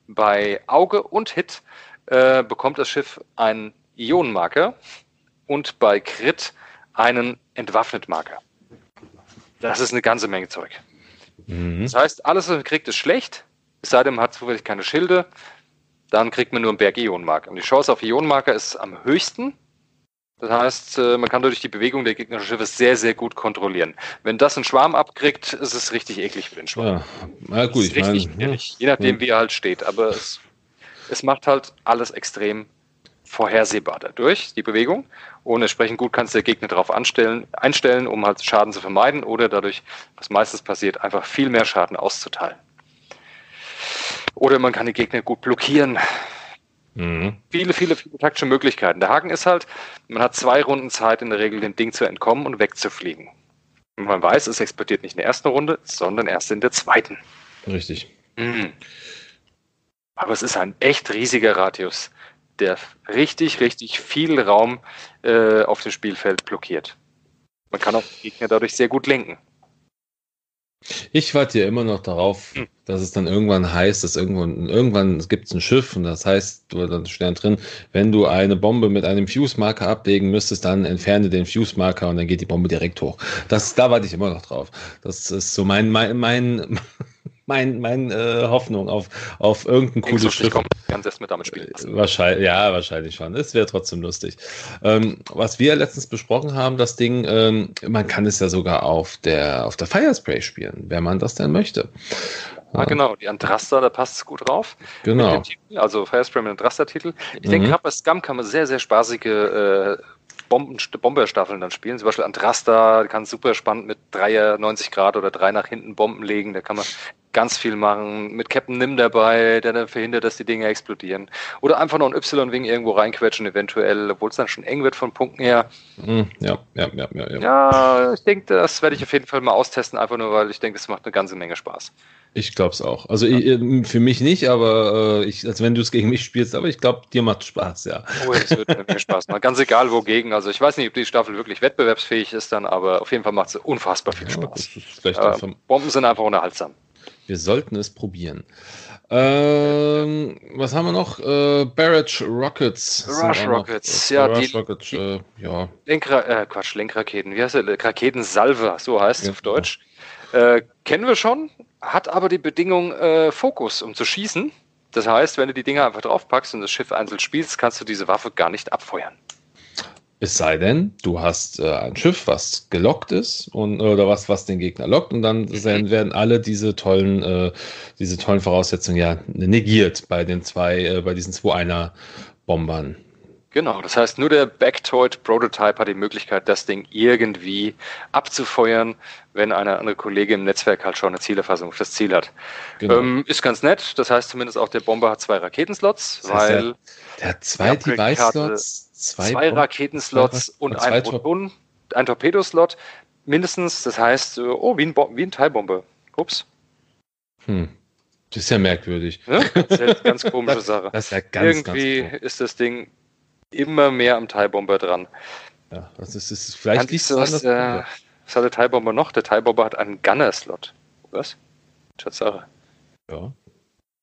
Speaker 1: Bei Auge und Hit äh, bekommt das Schiff einen Ionenmarker und bei Crit einen Entwaffnet-Marker. Das ist eine ganze Menge Zeug. Mhm. Das heißt, alles, was man kriegt, ist schlecht. Es sei denn, man hat zufällig keine Schilde. Dann kriegt man nur einen Berg Ionenmarker. Und die Chance auf Ionenmarker ist am höchsten, das heißt, äh, man kann durch die Bewegung der gegnerischen Schiffe sehr, sehr gut kontrollieren. Wenn das ein Schwarm abkriegt, ist es richtig eklig für den Schwarm. Ja,
Speaker 2: ja gut, ich
Speaker 1: richtig meine, ja. je nachdem, wie er halt steht. Aber es, es macht halt alles extrem vorhersehbar dadurch, die Bewegung. Und entsprechend gut kannst du der Gegner darauf anstellen, einstellen, um halt Schaden zu vermeiden oder dadurch, was meistens passiert, einfach viel mehr Schaden auszuteilen. Oder man kann die Gegner gut blockieren, Mhm. Viele, viele, viele taktische Möglichkeiten. Der Haken ist halt, man hat zwei Runden Zeit in der Regel, dem Ding zu entkommen und wegzufliegen. Und man weiß, es explodiert nicht in der ersten Runde, sondern erst in der zweiten.
Speaker 2: Richtig.
Speaker 1: Mhm. Aber es ist ein echt riesiger Radius, der richtig, richtig viel Raum äh, auf dem Spielfeld blockiert. Man kann auch Gegner dadurch sehr gut lenken.
Speaker 2: Ich warte ja immer noch darauf, hm. dass es dann irgendwann heißt, dass irgendwann, irgendwann gibt es ein Schiff und das heißt, da steht drin, wenn du eine Bombe mit einem Fuse-Marker ablegen müsstest, dann entferne den Fuse-Marker und dann geht die Bombe direkt hoch. Das, da warte ich immer noch drauf. Das ist so mein, mein, mein, mein, mein äh, Hoffnung auf, auf irgendein cooles Schiff. Kommen,
Speaker 1: ganz erst mit damit spielen
Speaker 2: lassen. Wahrscheinlich, ja, wahrscheinlich schon. Es wäre trotzdem lustig. Ähm, was wir letztens besprochen haben, das Ding, ähm, man kann es ja sogar auf der, auf der Firespray spielen, wenn man das denn möchte.
Speaker 1: Ah, genau, die Andrasta, da passt es gut drauf.
Speaker 2: Genau.
Speaker 1: also Firespray mit Andrasta-Titel. Ich mhm. denke, gerade bei Scum kann man sehr, sehr spaßige äh, Bomben, Bomberstaffeln dann spielen. Zum Beispiel Andrasta kann super spannend mit 3 90 Grad oder 3 nach hinten Bomben legen. Da kann man ganz viel machen. Mit Captain Nim dabei, der dann verhindert, dass die Dinge explodieren. Oder einfach noch ein Y-Wing irgendwo reinquetschen, eventuell, obwohl es dann schon eng wird von Punkten her.
Speaker 2: Hm, ja, ja, ja, ja. Ja,
Speaker 1: ja ich denke, das werde ich auf jeden Fall mal austesten, einfach nur, weil ich denke, es macht eine ganze Menge Spaß.
Speaker 2: Ich glaube es auch. Also ich, äh, für mich nicht, aber äh, ich, also wenn du es gegen mich spielst, aber ich glaube, dir macht Spaß, ja.
Speaker 1: Oh, es wird mir Spaß machen. Ganz egal wogegen. Also ich weiß nicht, ob die Staffel wirklich wettbewerbsfähig ist dann, aber auf jeden Fall macht es unfassbar viel Spaß. Ja, äh, Bomben sind einfach unterhaltsam.
Speaker 2: Wir sollten es probieren. Ähm, was haben wir noch? Äh, Barrage Rockets.
Speaker 1: Rush Rockets, noch, äh, ja.
Speaker 2: Rush die, Rockets, die äh, ja.
Speaker 1: Lenkra äh, Quatsch, Lenkraketen. Wie heißt der? Raketensalve, so heißt es ja, auf Deutsch. Äh, kennen wir schon, hat aber die Bedingung äh, Fokus, um zu schießen. Das heißt, wenn du die Dinger einfach draufpackst und das Schiff einzeln spielst, kannst du diese Waffe gar nicht abfeuern.
Speaker 2: Es sei denn, du hast äh, ein Schiff, was gelockt ist und oder was, was den Gegner lockt und dann mhm. werden alle diese tollen, äh, diese tollen Voraussetzungen ja negiert bei den zwei, äh, bei diesen zwei einer Bombern.
Speaker 1: Genau, das heißt, nur der Backtoid Prototype hat die Möglichkeit, das Ding irgendwie abzufeuern, wenn eine andere Kollege im Netzwerk halt schon eine Zielerfassung auf das Ziel hat. Genau. Ähm, ist ganz nett, das heißt zumindest auch der Bomber hat zwei Raketenslots, das heißt, weil
Speaker 2: der, der hat zwei Device-Slots,
Speaker 1: zwei, zwei Raketenslots zwei, und ein, Proton, ein Torpedoslot mindestens, das heißt, äh, oh, wie ein, Bo wie ein Teilbombe. Ups.
Speaker 2: Hm. Das ist ja merkwürdig.
Speaker 1: Ja, das ist eine ganz komische Sache.
Speaker 2: Das ist ja ganz,
Speaker 1: Irgendwie
Speaker 2: ganz
Speaker 1: ist das Ding immer mehr am Teilbomber dran.
Speaker 2: Ja, das ist, ist vielleicht
Speaker 1: nicht so was, äh, was hat der Teilbomber noch? Der Teilbomber hat einen Gunner-Slot. Was? Tatsache.
Speaker 2: Ja.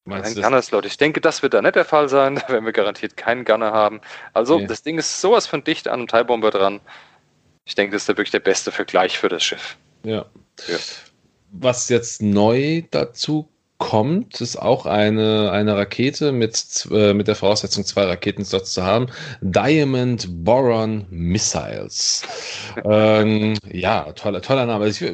Speaker 1: Meinst ein Gunner-Slot. Ich denke, das wird da nicht der Fall sein. Da werden wir garantiert keinen Gunner haben. Also, nee. das Ding ist sowas von dicht an einem Teilbomber dran. Ich denke, das ist da wirklich der beste Vergleich für das Schiff.
Speaker 2: Ja. ja. Was jetzt neu dazu kommt, ist auch eine, eine Rakete mit, äh, mit der Voraussetzung, zwei Raketenslots zu haben. Diamond Boron Missiles. ähm, ja, toller, toller Name. Also,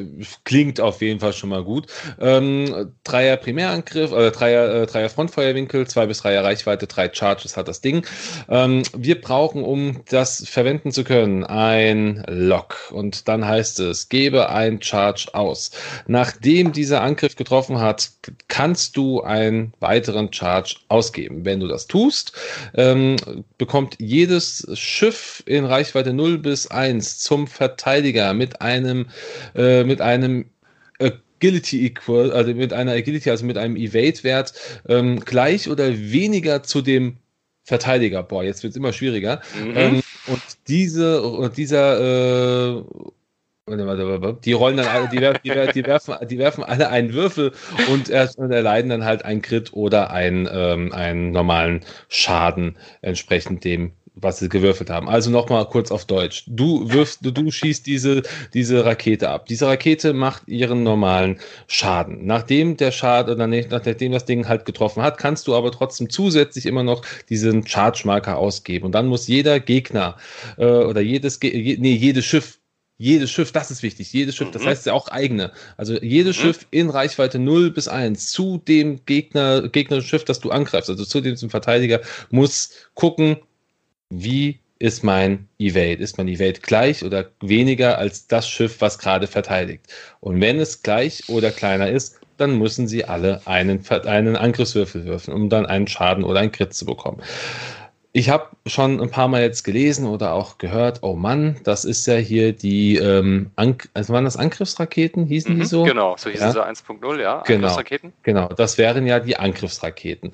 Speaker 2: klingt auf jeden Fall schon mal gut. Ähm, Dreier Primärangriff, äh, Dreier, äh, Dreier Frontfeuerwinkel, zwei bis dreier Reichweite, drei Charges hat das Ding. Ähm, wir brauchen, um das verwenden zu können, ein Lock. Und dann heißt es, gebe ein Charge aus. Nachdem dieser Angriff getroffen hat, kannst du einen weiteren Charge ausgeben. Wenn du das tust, ähm, bekommt jedes Schiff in Reichweite 0 bis 1 zum Verteidiger mit einem, äh, mit einem Agility Equal, also mit einer Agility, also mit einem Evade-Wert ähm, gleich oder weniger zu dem Verteidiger. Boah, jetzt wird es immer schwieriger. Mhm. Ähm, und diese, dieser äh, die rollen dann alle, die, werfen, die, werfen, die werfen alle einen Würfel und, und erleiden dann halt einen Crit oder einen, ähm, einen normalen Schaden entsprechend dem, was sie gewürfelt haben. Also nochmal kurz auf Deutsch. Du wirfst, du, du schießt diese, diese Rakete ab. Diese Rakete macht ihren normalen Schaden. Nachdem der Schaden, oder nachdem das Ding halt getroffen hat, kannst du aber trotzdem zusätzlich immer noch diesen Charge-Marker ausgeben. Und dann muss jeder Gegner äh, oder jedes, nee, jedes Schiff jedes Schiff, das ist wichtig, jedes Schiff, das mhm. heißt ja auch eigene. Also jedes mhm. Schiff in Reichweite 0 bis 1 zu dem Gegner, gegnerischen Schiff, das du angreifst, also zu dem Verteidiger, muss gucken, wie ist mein Evade? Ist mein Evade gleich oder weniger als das Schiff, was gerade verteidigt? Und wenn es gleich oder kleiner ist, dann müssen sie alle einen, einen Angriffswürfel würfeln, um dann einen Schaden oder einen Crit zu bekommen. Ich habe schon ein paar Mal jetzt gelesen oder auch gehört, oh Mann, das ist ja hier die, ähm, also waren das Angriffsraketen, hießen mhm, die so?
Speaker 1: Genau, so hießen ja? sie 1.0, ja,
Speaker 2: genau, Angriffsraketen. Genau, das wären ja die Angriffsraketen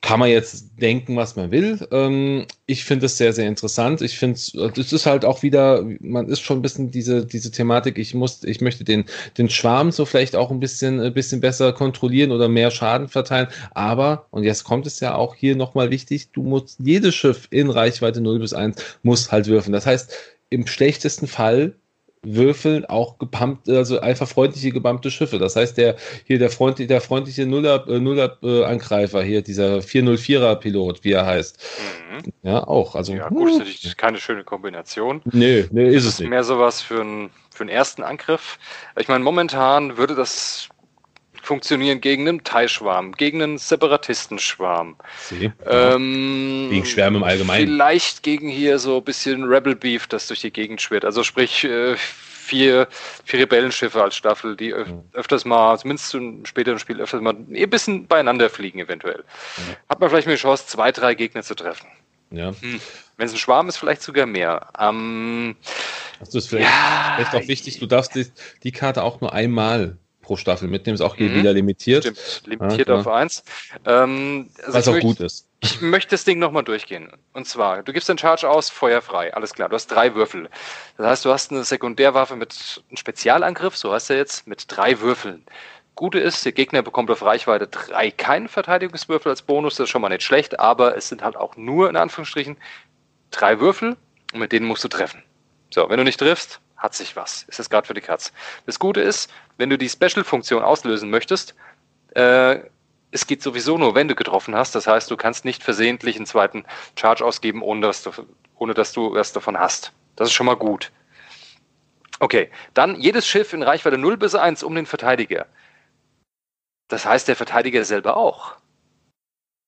Speaker 2: kann man jetzt denken, was man will. Ähm, ich finde es sehr, sehr interessant. Ich finde es ist halt auch wieder, man ist schon ein bisschen diese, diese Thematik, ich muss, ich möchte den, den Schwarm so vielleicht auch ein bisschen, ein bisschen besser kontrollieren oder mehr Schaden verteilen. Aber, und jetzt kommt es ja auch hier nochmal wichtig, du musst, jedes Schiff in Reichweite 0 bis 1 muss halt würfen. Das heißt, im schlechtesten Fall würfeln auch gepumpt, also einfach freundliche gebumpte Schiffe. Das heißt, der hier der, Freund, der freundliche Nuller, äh, Nuller äh, Angreifer hier, dieser 404er Pilot, wie er heißt. Mhm. Ja, auch. Also,
Speaker 1: ja, gut, ist natürlich keine schöne Kombination.
Speaker 2: Nee, nee, ist es nicht.
Speaker 1: Mehr sowas für, ein, für einen ersten Angriff. Ich meine, momentan würde das funktionieren gegen einen Thai-Schwarm, gegen einen Separatistenschwarm.
Speaker 2: Ähm, gegen Schwärme im Allgemeinen.
Speaker 1: Vielleicht gegen hier so ein bisschen Rebel Beef, das durch die Gegend schwirrt. Also sprich äh, vier, vier Rebellenschiffe als Staffel, die öf mhm. öfters mal, zumindest im späteren Spiel, öfters mal ein bisschen beieinander fliegen eventuell. Mhm. Hat man vielleicht die Chance, zwei, drei Gegner zu treffen.
Speaker 2: Ja. Hm.
Speaker 1: Wenn es ein Schwarm ist, vielleicht sogar mehr. Ähm,
Speaker 2: das ist vielleicht, ja, vielleicht auch wichtig, du darfst die, die Karte auch nur einmal pro Staffel mitnehmen. Ist auch mhm. wieder limitiert. Stimmt,
Speaker 1: limitiert ja, auf eins. Ähm,
Speaker 2: also Was auch möchte, gut ist.
Speaker 1: Ich möchte das Ding nochmal durchgehen. Und zwar, du gibst den Charge aus, feuerfrei, alles klar. Du hast drei Würfel. Das heißt, du hast eine Sekundärwaffe mit einem Spezialangriff, so hast du jetzt, mit drei Würfeln. Gute ist, der Gegner bekommt auf Reichweite drei keinen Verteidigungswürfel als Bonus, das ist schon mal nicht schlecht, aber es sind halt auch nur in Anführungsstrichen drei Würfel und mit denen musst du treffen. So, wenn du nicht triffst, hat sich was. Ist das gerade für die Katz. Das Gute ist, wenn du die Special-Funktion auslösen möchtest, äh, es geht sowieso nur, wenn du getroffen hast. Das heißt, du kannst nicht versehentlich einen zweiten Charge ausgeben, ohne dass du, ohne dass du was davon hast. Das ist schon mal gut. Okay, dann jedes Schiff in Reichweite 0 bis 1 um den Verteidiger. Das heißt, der Verteidiger selber auch.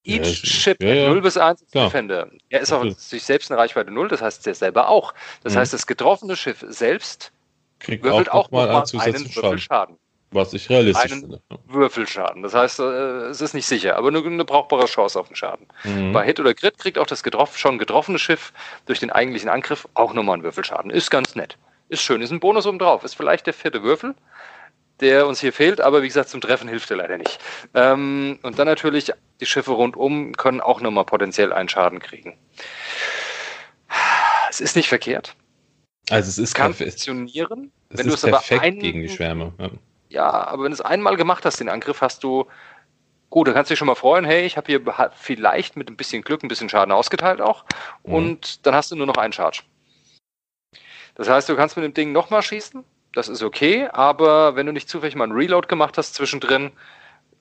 Speaker 1: Each Ship ja, ja. 0 bis 1 ist Defender. Er ist auch sich selbst eine Reichweite 0, das heißt, er selber auch. Das mhm. heißt, das getroffene Schiff selbst
Speaker 2: Kriegt würfelt auch, auch mal einen, einen Würfelschaden. Was ich realistisch
Speaker 1: einen finde. Würfelschaden. Das heißt, äh, es ist nicht sicher, aber nur eine brauchbare Chance auf den Schaden. Mhm. Bei Hit oder Crit kriegt auch das getroff schon getroffene Schiff durch den eigentlichen Angriff auch nochmal einen Würfelschaden. Ist ganz nett. Ist schön. Ist ein Bonus oben drauf. Ist vielleicht der vierte Würfel, der uns hier fehlt, aber wie gesagt, zum Treffen hilft er leider nicht. Ähm, und dann natürlich, die Schiffe rundum können auch nochmal potenziell einen Schaden kriegen. Es ist nicht verkehrt.
Speaker 2: Also es ist
Speaker 1: kann funktionieren.
Speaker 2: Es wenn ist du es perfekt aber ein, gegen die Schwärme.
Speaker 1: Ja. ja, aber wenn du es einmal gemacht hast, den Angriff, hast du Gut, dann kannst du dich schon mal freuen, hey, ich habe hier vielleicht mit ein bisschen Glück ein bisschen Schaden ausgeteilt auch. Mhm. Und dann hast du nur noch einen Charge. Das heißt, du kannst mit dem Ding nochmal schießen, das ist okay, aber wenn du nicht zufällig mal einen Reload gemacht hast zwischendrin,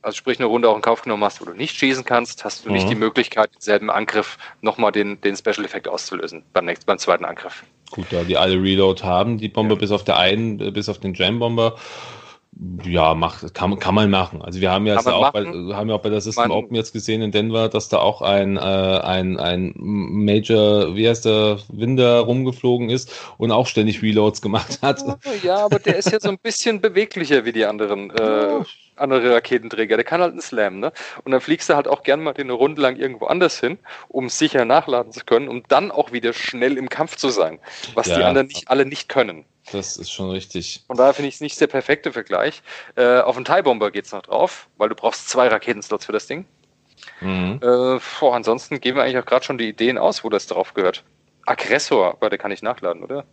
Speaker 1: also sprich eine Runde auch in Kauf genommen hast, wo du nicht schießen kannst, hast du mhm. nicht die Möglichkeit, denselben Angriff nochmal den, den Special-Effekt auszulösen beim, nächsten, beim zweiten Angriff.
Speaker 2: Gut, da die alle Reload haben, die Bombe ja. bis auf der einen, bis auf den Jam-Bomber, ja, macht, kann, kann man machen. Also wir haben ja, auch bei, haben ja auch bei der System man, Open jetzt gesehen in Denver, dass da auch ein, äh, ein, ein Major, wie heißt der, Winder rumgeflogen ist und auch ständig Reloads gemacht hat.
Speaker 1: Ja, aber der ist ja so ein bisschen beweglicher wie die anderen. Äh, andere Raketenträger, der kann halt einen Slam, ne? Und dann fliegst du halt auch gern mal eine Runde lang irgendwo anders hin, um sicher nachladen zu können, um dann auch wieder schnell im Kampf zu sein, was ja. die anderen nicht alle nicht können.
Speaker 2: Das ist schon richtig.
Speaker 1: Von daher finde ich es nicht der perfekte Vergleich. Äh, auf den TIE Bomber geht es noch drauf, weil du brauchst zwei Raketenslots für das Ding. Mhm. Äh, boah, ansonsten geben wir eigentlich auch gerade schon die Ideen aus, wo das drauf gehört. Aggressor, aber der kann ich nachladen, oder?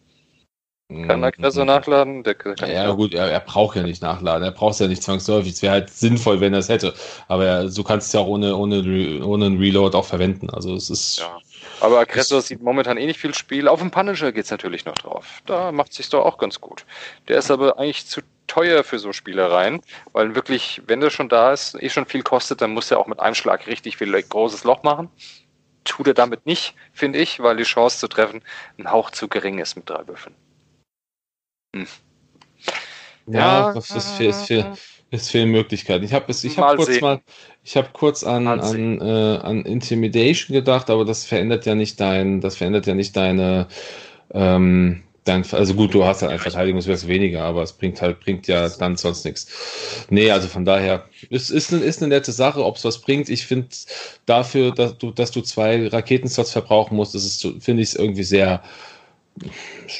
Speaker 1: Kann Aggressor mhm. nachladen? Der,
Speaker 2: der ja, ja gut, er, er, braucht ja nicht nachladen. Er braucht es ja nicht zwangsläufig. Es wäre halt sinnvoll, wenn er es hätte. Aber er, so kannst du es ja auch ohne, ohne, ohne einen Reload auch verwenden. Also es ist.
Speaker 1: Ja. Aber Aggressor sieht momentan eh nicht viel Spiel. Auf dem Punisher geht es natürlich noch drauf. Da macht es sich doch auch ganz gut. Der ist aber eigentlich zu teuer für so Spielereien, weil wirklich, wenn der schon da ist, eh schon viel kostet, dann muss er auch mit einem Schlag richtig viel großes Loch machen. Tut er damit nicht, finde ich, weil die Chance zu treffen ein Hauch zu gering ist mit drei Würfeln.
Speaker 2: Hm. Ja, ja, das ist viel, ist viel, ist viel Möglichkeiten. Ich habe ich hab kurz sehen. mal, ich habe kurz an, an, äh, an Intimidation gedacht, aber das verändert ja nicht dein, das verändert ja nicht deine, ähm, dein, also gut, du hast halt ein Verteidigungswert weniger, aber es bringt halt, bringt ja dann sonst nichts. Nee, also von daher, es ist, ist, ist eine nette Sache, ob es was bringt. Ich finde dafür, dass du, dass du zwei Raketenslots verbrauchen musst, ist es, finde ich es irgendwie sehr,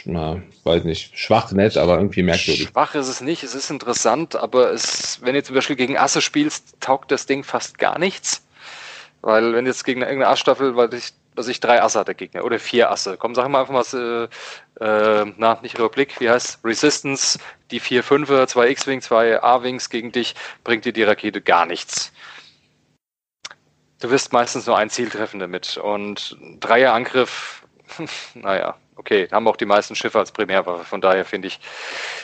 Speaker 2: na, weiß nicht, schwach nett, aber irgendwie merkwürdig.
Speaker 1: Schwach ist es nicht, es ist interessant, aber es, wenn du zum Beispiel gegen Asse spielst, taugt das Ding fast gar nichts. Weil wenn jetzt gegen irgendeine Ass-Staffel, weil ich, was ich drei Asse hat der Gegner oder vier Asse. Komm, sag mal einfach mal, äh, äh, na, nicht Republik, wie heißt Resistance, die vier Fünfer, zwei X-Wing, zwei A-Wings gegen dich, bringt dir die Rakete gar nichts. Du wirst meistens nur ein Ziel treffen damit. Und Dreierangriff, naja, okay, haben auch die meisten Schiffe als Primärwaffe. Von daher finde ich,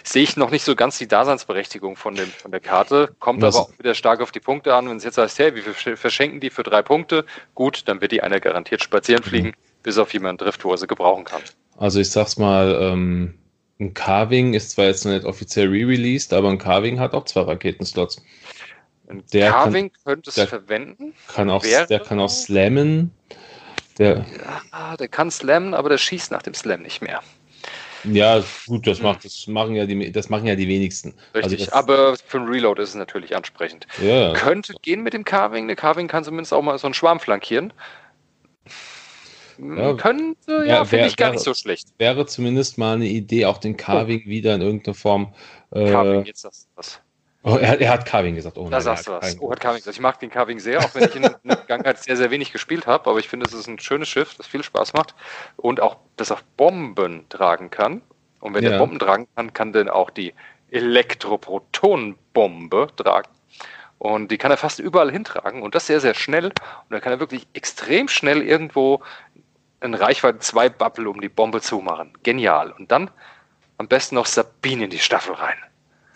Speaker 1: sehe ich noch nicht so ganz die Daseinsberechtigung von, dem, von der Karte. Kommt aber auch wieder stark auf die Punkte an. Wenn es jetzt heißt, hey, wir verschenken die für drei Punkte, gut, dann wird die einer garantiert spazieren fliegen, mhm. bis auf jemanden trifft, wo er sie gebrauchen kann.
Speaker 2: Also ich sag's mal, ähm, ein Carving ist zwar jetzt noch nicht offiziell re-released, aber ein Carving hat auch zwei Raketenslots.
Speaker 1: Ein der Carving kann, könnte es verwenden.
Speaker 2: Kann auch, der kann auch slammen.
Speaker 1: Der, ja, der kann slammen, aber der schießt nach dem Slam nicht mehr.
Speaker 2: Ja, gut, das, macht, das, machen, ja die, das machen ja die wenigsten.
Speaker 1: Richtig, also aber für ein Reload ist es natürlich ansprechend. Ja. Könnte gehen mit dem Carving. Eine Carving kann zumindest auch mal so einen Schwarm flankieren. Ja, Könnte, ja, ja finde ich gar wäre, nicht so schlecht.
Speaker 2: Wäre zumindest mal eine Idee, auch den Carving oh. wieder in irgendeiner Form.
Speaker 1: Äh, Carving, jetzt sagst du was.
Speaker 2: Oh, er, er, hat Carving gesagt.
Speaker 1: Oh, da sagst du was. Oh, hat Carving gesagt. Ich mag den Carving sehr, auch wenn ich ihn in der Vergangenheit sehr, sehr wenig gespielt habe. Aber ich finde, es ist ein schönes Schiff, das viel Spaß macht und auch, das auch Bomben tragen kann. Und wenn ja. der Bomben tragen kann, kann dann auch die Elektroprotonenbombe tragen. Und die kann er fast überall hintragen und das sehr, sehr schnell. Und dann kann er wirklich extrem schnell irgendwo in Reichweite zwei Bubble um die Bombe zumachen. Genial. Und dann am besten noch Sabine in die Staffel rein.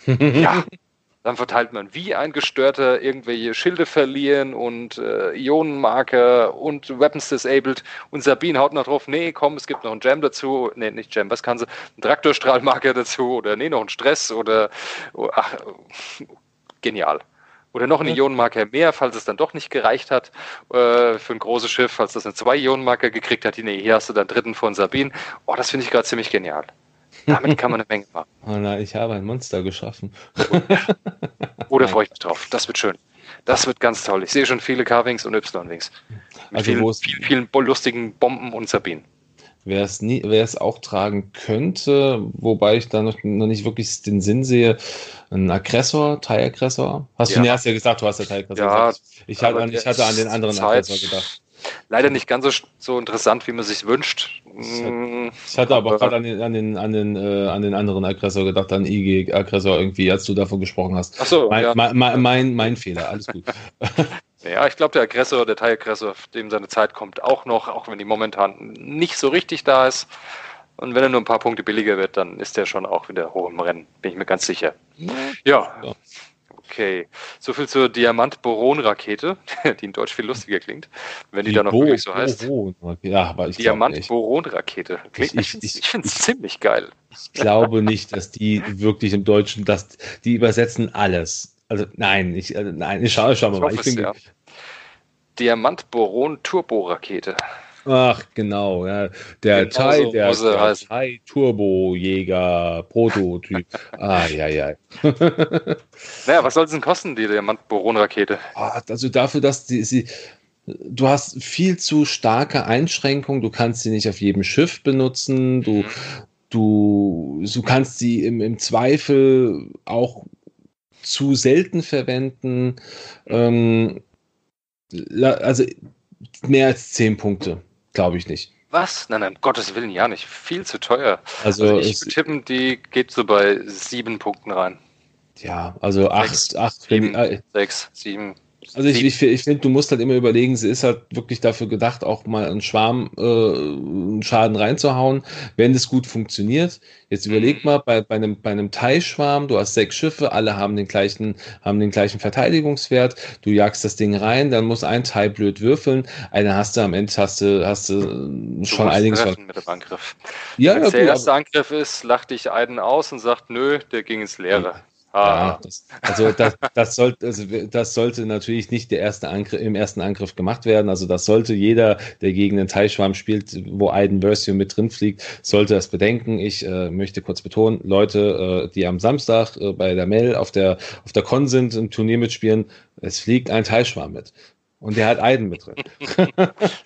Speaker 1: ja, dann verteilt man wie ein Gestörter irgendwelche Schilde verlieren und äh, Ionenmarker und Weapons disabled. Und Sabine haut noch drauf, nee, komm, es gibt noch einen Jam dazu. Nee, nicht Jam, was kann sie? Ein Traktorstrahlmarker dazu oder nee, noch ein Stress oder oh, ach, genial. Oder noch ein Ionenmarker mehr, falls es dann doch nicht gereicht hat äh, für ein großes Schiff, falls das eine zwei Ionenmarker gekriegt hat. Nee, hier hast du dann dritten von Sabine. Oh, das finde ich gerade ziemlich genial. Damit kann man eine Menge machen.
Speaker 2: Oh nein, ich habe ein Monster geschaffen.
Speaker 1: Oder freue ich mich drauf. Das wird schön. Das wird ganz toll. Ich sehe schon viele K-Wings und Y-Wings. Mit also vielen, vielen, vielen lustigen Bomben und Sabinen.
Speaker 2: Wer es, nie, wer es auch tragen könnte, wobei ich da noch, noch nicht wirklich den Sinn sehe, ein Aggressor, Teilaggressor. Hast ja. du, nee, hast ja gesagt, du hast ja Teilaggressor
Speaker 1: ja,
Speaker 2: Ich, hatte, ich hatte an den anderen
Speaker 1: Zeit, Aggressor gedacht leider nicht ganz so, so interessant, wie man sich wünscht.
Speaker 2: Ich hatte aber, aber gerade an den, an, den, an, den, äh, an den anderen Aggressor gedacht, an IG-Aggressor irgendwie, als du davon gesprochen hast.
Speaker 1: Ach so,
Speaker 2: mein, ja. mein, mein, mein, mein Fehler, alles gut.
Speaker 1: ja, ich glaube, der Aggressor, der Teilaggressor, dem seine Zeit kommt auch noch, auch wenn die momentan nicht so richtig da ist. Und wenn er nur ein paar Punkte billiger wird, dann ist er schon auch wieder hoch im Rennen, bin ich mir ganz sicher. Ja. ja. Okay, soviel zur Diamant-Boron-Rakete, die in Deutsch viel lustiger klingt, wenn die, die dann noch wirklich so heißt.
Speaker 2: Ja,
Speaker 1: Diamant-Boron-Rakete. Ich, ich, ich, ich finde es ziemlich geil.
Speaker 2: Ich glaube nicht, dass die wirklich im Deutschen, dass die übersetzen alles. Also nein, ich, also, nein, ich schaue, schau mal. Ich, ich bin, ja.
Speaker 1: Diamant-Boron-Turbo-Rakete.
Speaker 2: Ach, genau, ja. Der genau Thai, so der, der Thai Turbo-Jäger Prototyp. ah, ja, ja.
Speaker 1: naja, was soll es denn kosten, die Diamant-Boron-Rakete?
Speaker 2: Ah, also dafür, dass die, sie, du hast viel zu starke Einschränkungen, du kannst sie nicht auf jedem Schiff benutzen, du, mhm. du, du kannst sie im, im Zweifel auch zu selten verwenden. Ähm, also mehr als zehn Punkte. Glaube ich nicht.
Speaker 1: Was? Nein, nein, um Gottes Willen, ja nicht. Viel zu teuer. Also, also ich würde tippen, die geht so bei sieben Punkten rein.
Speaker 2: Ja, also acht, acht,
Speaker 1: sieben, äh, sechs, sieben,
Speaker 2: also ich, ich, ich finde, du musst halt immer überlegen, sie ist halt wirklich dafür gedacht, auch mal einen Schwarm äh, einen Schaden reinzuhauen, wenn das gut funktioniert. Jetzt überleg mhm. mal, bei, bei einem, bei einem Teilschwarm, du hast sechs Schiffe, alle haben den gleichen, haben den gleichen Verteidigungswert, du jagst das Ding rein, dann muss ein Teil blöd würfeln, einer hast du am Ende hast du, hast du, du schon einiges.
Speaker 1: Mit dem Angriff. Ja, Wenn ja, der erste Angriff ist, lacht dich einen aus und sagt, nö, der ging ins Leere.
Speaker 2: Ah. Ja, das, also das, das, sollte, also das sollte natürlich nicht der erste Angriff, im ersten Angriff gemacht werden. Also das sollte jeder, der gegen den Teilschwarm spielt, wo Aiden Versio mit drin fliegt, sollte das bedenken. Ich äh, möchte kurz betonen, Leute, äh, die am Samstag äh, bei der Mel auf der, auf der Con sind, im Turnier mitspielen, es fliegt ein Teilschwarm mit. Und der hat Eiden mit drin.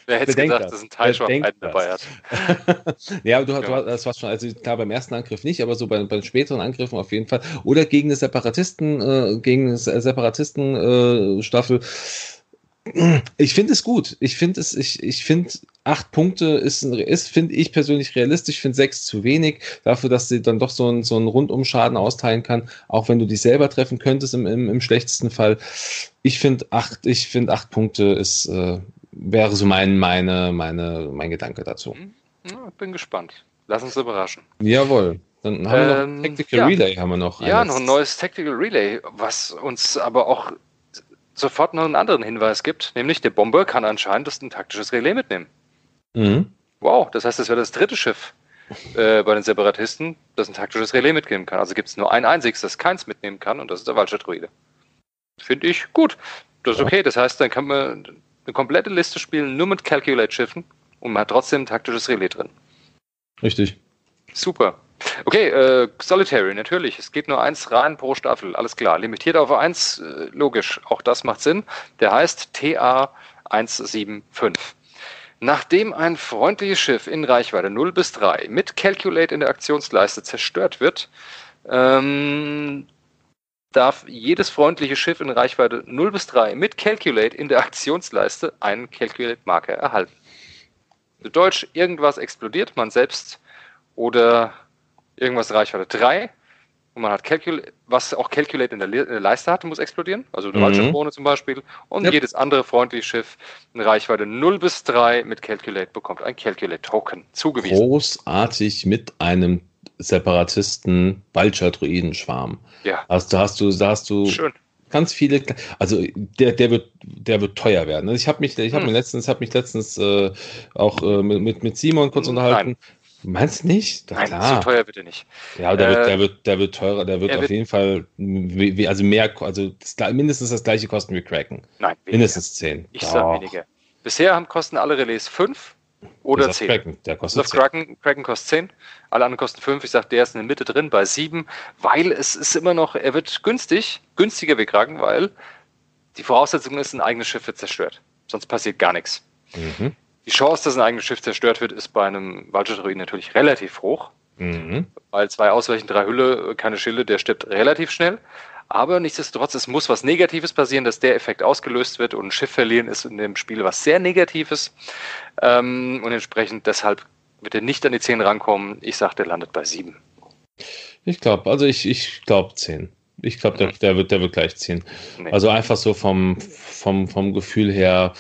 Speaker 1: Wer hätte gedacht, das. dass ein Teil schon Eiden dabei hat?
Speaker 2: ja, du, ja. du das war schon, also klar beim ersten Angriff nicht, aber so bei, bei späteren Angriffen auf jeden Fall. Oder gegen eine Separatisten, äh, gegen eine Separatisten-Staffel. Äh, ich finde es gut. Ich finde es, ich, ich finde, acht Punkte ist, ist finde ich persönlich realistisch. Ich finde sechs zu wenig dafür, dass sie dann doch so einen, so einen Rundumschaden austeilen kann, auch wenn du dich selber treffen könntest im, im, im schlechtesten Fall. Ich finde acht, ich finde acht Punkte ist, äh, wäre so mein, meine, meine, mein Gedanke dazu.
Speaker 1: Ja, bin gespannt. Lass uns überraschen.
Speaker 2: Jawohl. Dann haben wir
Speaker 1: Ähm,
Speaker 2: noch Tactical
Speaker 1: ja.
Speaker 2: Relay haben wir noch.
Speaker 1: Ja, noch ein neues Tactical Relay, was uns aber auch sofort noch einen anderen Hinweis gibt, nämlich der Bomber kann anscheinend das ein taktisches Relais mitnehmen.
Speaker 2: Mhm.
Speaker 1: Wow, das heißt, das wäre das dritte Schiff äh, bei den Separatisten, das ein taktisches Relais mitnehmen kann. Also gibt es nur ein einziges, das keins mitnehmen kann, und das ist der Walcher-Druide. Finde ich gut. Das ist okay. Das heißt, dann kann man eine komplette Liste spielen, nur mit Calculate-Schiffen und man hat trotzdem ein taktisches Relais drin.
Speaker 2: Richtig.
Speaker 1: Super. Okay, äh, Solitary, natürlich. Es geht nur eins rein pro Staffel, alles klar. Limitiert auf eins, äh, logisch. Auch das macht Sinn. Der heißt TA 175. Nachdem ein freundliches Schiff in Reichweite 0 bis 3 mit Calculate in der Aktionsleiste zerstört wird, ähm, darf jedes freundliche Schiff in Reichweite 0 bis 3 mit Calculate in der Aktionsleiste einen Calculate-Marker erhalten. Deutsch, irgendwas explodiert, man selbst oder irgendwas Reichweite 3 und man hat Calculate, was auch Calculate in der, Le in der Leiste hat, muss explodieren, also eine
Speaker 2: Mhm.
Speaker 1: Zum Beispiel und
Speaker 2: Yep.
Speaker 1: jedes andere freundliche Schiff in Reichweite 0 bis 3 mit Calculate bekommt ein Calculate-Token zugewiesen.
Speaker 2: Großartig mit einem Separatisten Balcher-Druidenschwarm.
Speaker 1: Ja,
Speaker 2: Also da hast du, da hast du
Speaker 1: schön.
Speaker 2: ganz viele, also der, der wird, der wird teuer werden. Also Ich habe mich, ich habe
Speaker 1: Hm.
Speaker 2: mir letztens, habe mich letztens äh, auch äh, mit, mit, Simon kurz
Speaker 1: Nein.
Speaker 2: Meinst du nicht? Doch,
Speaker 1: Nein,
Speaker 2: klar.
Speaker 1: so teuer bitte nicht.
Speaker 2: Ja, der,
Speaker 1: Äh,
Speaker 2: wird, der wird, der wird teurer, der wird auf
Speaker 1: wird-
Speaker 2: jeden Fall, wie, also mehr, also das, mindestens das gleiche kosten wie Kraken.
Speaker 1: Nein, weniger.
Speaker 2: Mindestens 10.
Speaker 1: Ich sag weniger. Bisher haben, kosten alle Relais 5 oder
Speaker 2: Oder
Speaker 1: 10.
Speaker 2: Kraken, der
Speaker 1: Bis
Speaker 2: kostet
Speaker 1: auf
Speaker 2: 10.
Speaker 1: Kraken, Kraken kostet 10, alle anderen kosten 5. Ich sag, der ist in der Mitte drin bei 7, weil es ist immer noch, er wird günstig, günstiger wie Kraken, weil die Voraussetzung ist, ein eigenes Schiff wird zerstört. Sonst passiert gar nichts.
Speaker 2: Mhm.
Speaker 1: Die Chance, dass ein eigenes Schiff zerstört wird, ist bei einem Waldschutzruin natürlich relativ hoch,
Speaker 2: Mhm.
Speaker 1: weil zwei Ausweichen, drei Hülle, keine Schilde, der stirbt relativ schnell. Aber nichtsdestotrotz, es muss was Negatives passieren, dass der Effekt ausgelöst wird und ein Schiff verlieren ist in dem Spiel was sehr Negatives. Ähm, und entsprechend deshalb wird er nicht an die 10 rankommen. Ich sag, der landet bei 7.
Speaker 2: Ich glaube, also ich, ich glaube 10. Ich glaube, der, der, wird, der wird gleich 10.
Speaker 1: Nee.
Speaker 2: Also einfach so vom, vom, vom Gefühl her.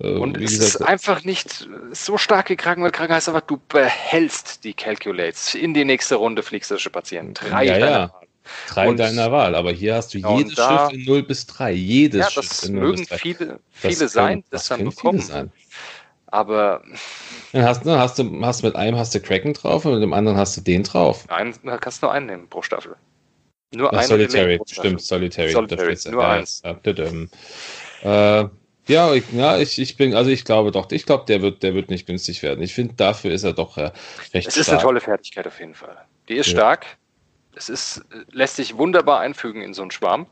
Speaker 2: Äh,
Speaker 1: und
Speaker 2: wie
Speaker 1: es
Speaker 2: gesagt,
Speaker 1: ist einfach nicht so stark gekragen, weil Kraken heißt einfach, du behältst die Calculates. In die nächste Runde fliegst du Patienten. Drei
Speaker 2: Ja,
Speaker 1: deiner
Speaker 2: ja.
Speaker 1: Wahl.
Speaker 2: drei
Speaker 1: und-
Speaker 2: deiner Wahl, aber hier hast du
Speaker 1: Ja,
Speaker 2: jedes
Speaker 1: da-
Speaker 2: Schiff in 0 bis 3. Jedes
Speaker 1: Ja,
Speaker 2: Schiff
Speaker 1: das
Speaker 2: in 0
Speaker 1: mögen
Speaker 2: bis 3.
Speaker 1: viele,
Speaker 2: Das
Speaker 1: viele
Speaker 2: können-
Speaker 1: sein, das, dann
Speaker 2: können
Speaker 1: bekommen.
Speaker 2: Viele sein.
Speaker 1: Aber
Speaker 2: Dann hast, dann hast du hast mit einem hast du Kraken drauf und mit dem anderen hast du den drauf.
Speaker 1: einen, da kannst du nur einen nehmen pro Staffel. Nur
Speaker 2: Ach,
Speaker 1: einen
Speaker 2: Solitary, stimmt, Solitary.
Speaker 1: Solitary, nur
Speaker 2: ja,
Speaker 1: eins.
Speaker 2: Ja, äh, ja, ich, ja ich, ich bin, also ich glaube doch, ich glaube, der wird, der wird nicht günstig werden. Ich finde, dafür ist er doch äh, recht
Speaker 1: Es ist
Speaker 2: stark.
Speaker 1: eine tolle Fertigkeit auf jeden Fall. Die ist
Speaker 2: Ja.
Speaker 1: stark. Es ist, lässt sich wunderbar einfügen in so einen Schwarm.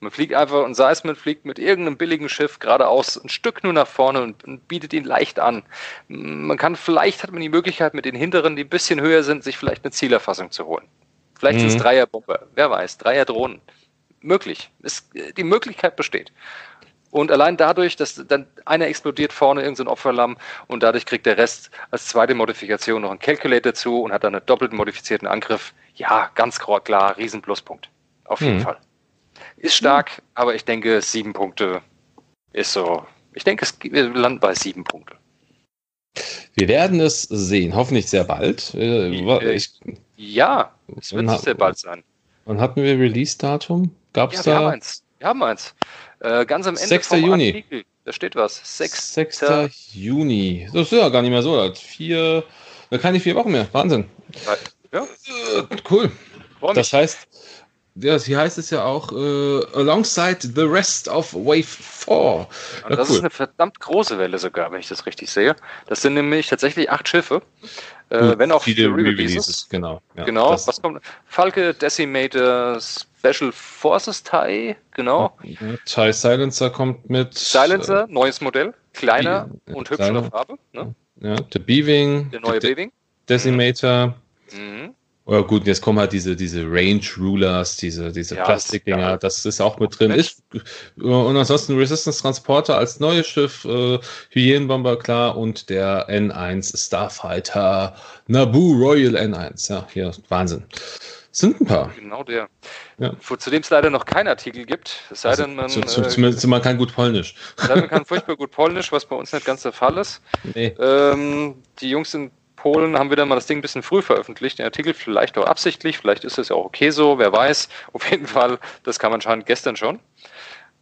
Speaker 1: Man fliegt einfach, und sei es man fliegt mit irgendeinem billigen Schiff geradeaus ein Stück nur nach vorne und, und bietet ihn leicht an. Man kann, vielleicht hat man die Möglichkeit, mit den hinteren, die ein bisschen höher sind, sich vielleicht eine Zielerfassung zu holen. Vielleicht sind es
Speaker 2: Mhm.
Speaker 1: Dreierbomber, wer weiß, Dreierdrohnen. Möglich. Es, die Möglichkeit besteht. Und allein dadurch, dass dann einer explodiert vorne, irgendein so Opferlamm, und dadurch kriegt der Rest als zweite Modifikation noch einen Calculator dazu und hat dann einen doppelt modifizierten Angriff. Ja, ganz klar, riesen Pluspunkt. Auf jeden
Speaker 2: Hm.
Speaker 1: Fall. Ist stark, aber ich denke, sieben Punkte ist so. Ich denke, es, wir landen bei sieben Punkten.
Speaker 2: Wir werden es sehen, hoffentlich sehr bald. Äh, wa-
Speaker 1: Äh,
Speaker 2: ich,
Speaker 1: Ja, es wird sehr bald sein.
Speaker 2: wann hatten wir Release-Datum? Gab es
Speaker 1: Ja, wir haben
Speaker 2: da?
Speaker 1: eins. Wir haben eins. Äh, ganz am Ende
Speaker 2: 6.
Speaker 1: vom
Speaker 2: Juni.
Speaker 1: Artikel. Da steht was. 6.
Speaker 2: 6. Juni. Das ist ja gar nicht mehr so. alt. Vier, da keine vier Wochen mehr. Wahnsinn.
Speaker 1: Ja,
Speaker 2: Äh, cool. Das heißt, ja, hier heißt es ja auch äh, alongside the rest of Wave 4.
Speaker 1: Und
Speaker 2: Ja,
Speaker 1: das
Speaker 2: cool.
Speaker 1: ist eine verdammt große Welle sogar, wenn ich das richtig sehe. Das sind nämlich tatsächlich acht Schiffe. Äh, wenn auch
Speaker 2: viele Re-Releases, genau. Ja,
Speaker 1: genau,
Speaker 2: das-
Speaker 1: was kommt? Falke, Decimator, Special Forces TIE, genau.
Speaker 2: Ja, Thai Silencer kommt mit.
Speaker 1: Silencer, neues Modell, kleiner
Speaker 2: die-
Speaker 1: und
Speaker 2: ja,
Speaker 1: hübsch in der
Speaker 2: kleiner.
Speaker 1: Farbe. Ne?
Speaker 2: Äh, ja, der Beaving.
Speaker 1: Der neue Beving.
Speaker 2: Decimator.
Speaker 1: Mhm.
Speaker 2: Ja gut, und jetzt kommen halt diese, diese Range Rulers, diese, diese
Speaker 1: Ja,
Speaker 2: Plastikdinger,
Speaker 1: ja.
Speaker 2: das ist auch mit drin. Ist, und ansonsten Resistance Transporter als neues Schiff, äh, Hyänenbomber klar und der N1 Starfighter Naboo Royal N1. Ja, hier, Wahnsinn. Sind ein paar.
Speaker 1: Genau der.
Speaker 2: Ja.
Speaker 1: Zu dem es leider noch keinen Artikel gibt. Es sei denn, man,
Speaker 2: zu, zu,
Speaker 1: äh,
Speaker 2: zumindest man kann gut Polnisch.
Speaker 1: sei denn, man kann furchtbar gut Polnisch, was bei uns nicht ganz der Fall ist.
Speaker 2: Nee.
Speaker 1: Ähm, die Jungs in Polen haben wieder mal das Ding ein bisschen früh veröffentlicht, den Artikel vielleicht auch absichtlich, vielleicht ist es ja auch okay so, wer weiß. Auf jeden Fall, das kam anscheinend gestern schon.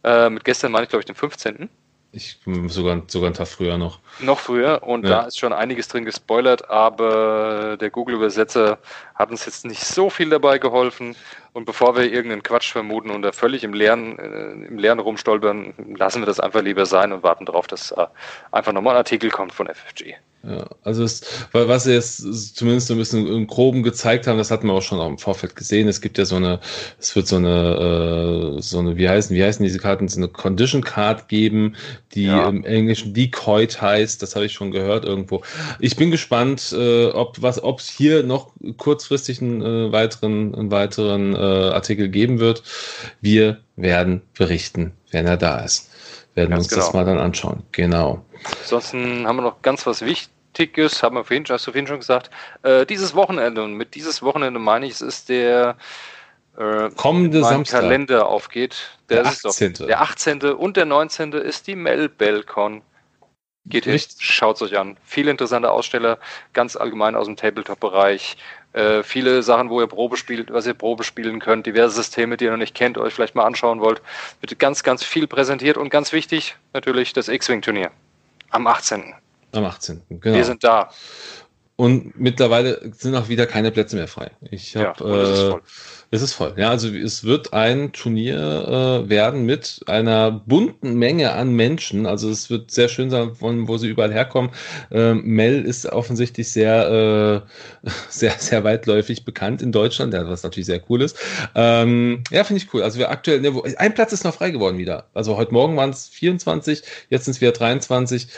Speaker 1: Äh, mit gestern meine ich, glaube ich, den 15.
Speaker 2: Ich sogar, sogar einen Tag früher noch.
Speaker 1: Noch früher und ja. da ist schon einiges drin gespoilert, aber der Google-Übersetzer hat uns jetzt nicht so viel dabei geholfen. Und bevor wir irgendeinen Quatsch vermuten und da völlig im Leeren, äh, im Leeren rumstolpern, lassen wir das einfach lieber sein und warten darauf, dass äh, einfach nochmal ein Artikel kommt von FFG.
Speaker 2: Ja, also es, weil was sie jetzt zumindest so ein bisschen im Groben gezeigt haben, das hatten wir auch schon auch im Vorfeld gesehen. Es gibt ja so eine, es wird so eine, äh, so eine, wie heißen, wie heißen diese Karten, so eine Condition Card geben, die ja. im Englischen Decoyed heißt. Das habe ich schon gehört irgendwo. Ich bin gespannt, äh, ob was, ob es hier noch kurzfristig einen äh, weiteren, einen weiteren äh, Artikel geben wird. Wir werden berichten, wenn er da ist. Werden ganz uns genau. das mal dann anschauen. Genau.
Speaker 1: Ansonsten haben wir noch ganz was Wichtiges, haben wir vorhin, hast du vorhin schon gesagt. Äh, dieses Wochenende, und mit dieses Wochenende meine ich, es ist der
Speaker 2: äh, kommende Samstag.
Speaker 1: Kalender aufgeht. Der, der 18. Doch, der 18. und der 19. ist die Melbelcon. Geht hin, schaut es euch an. Viele interessante Aussteller, ganz allgemein aus dem Tabletop-Bereich. Äh, viele Sachen, wo ihr Probe spielt, was ihr Probe spielen könnt, diverse Systeme, die ihr noch nicht kennt, euch vielleicht mal anschauen wollt. Wird ganz, ganz viel präsentiert und ganz wichtig, natürlich das X-Wing-Turnier. Am 18.
Speaker 2: Am 18. Genau.
Speaker 1: Wir sind da.
Speaker 2: Und mittlerweile sind auch wieder keine Plätze mehr frei. Ich hab, ja, es ist voll. Es ist voll. Ja, also es wird ein Turnier äh, werden mit einer bunten Menge an Menschen. Also es wird sehr schön sein, von wo sie überall herkommen. Ähm, Mel ist offensichtlich sehr, äh, sehr, sehr weitläufig bekannt in Deutschland, was natürlich sehr cool ist. Ähm, ja, finde ich cool. Also wir aktuell, ne, wo, ein Platz ist noch frei geworden wieder. Also heute Morgen waren es 24, jetzt sind es wieder 23.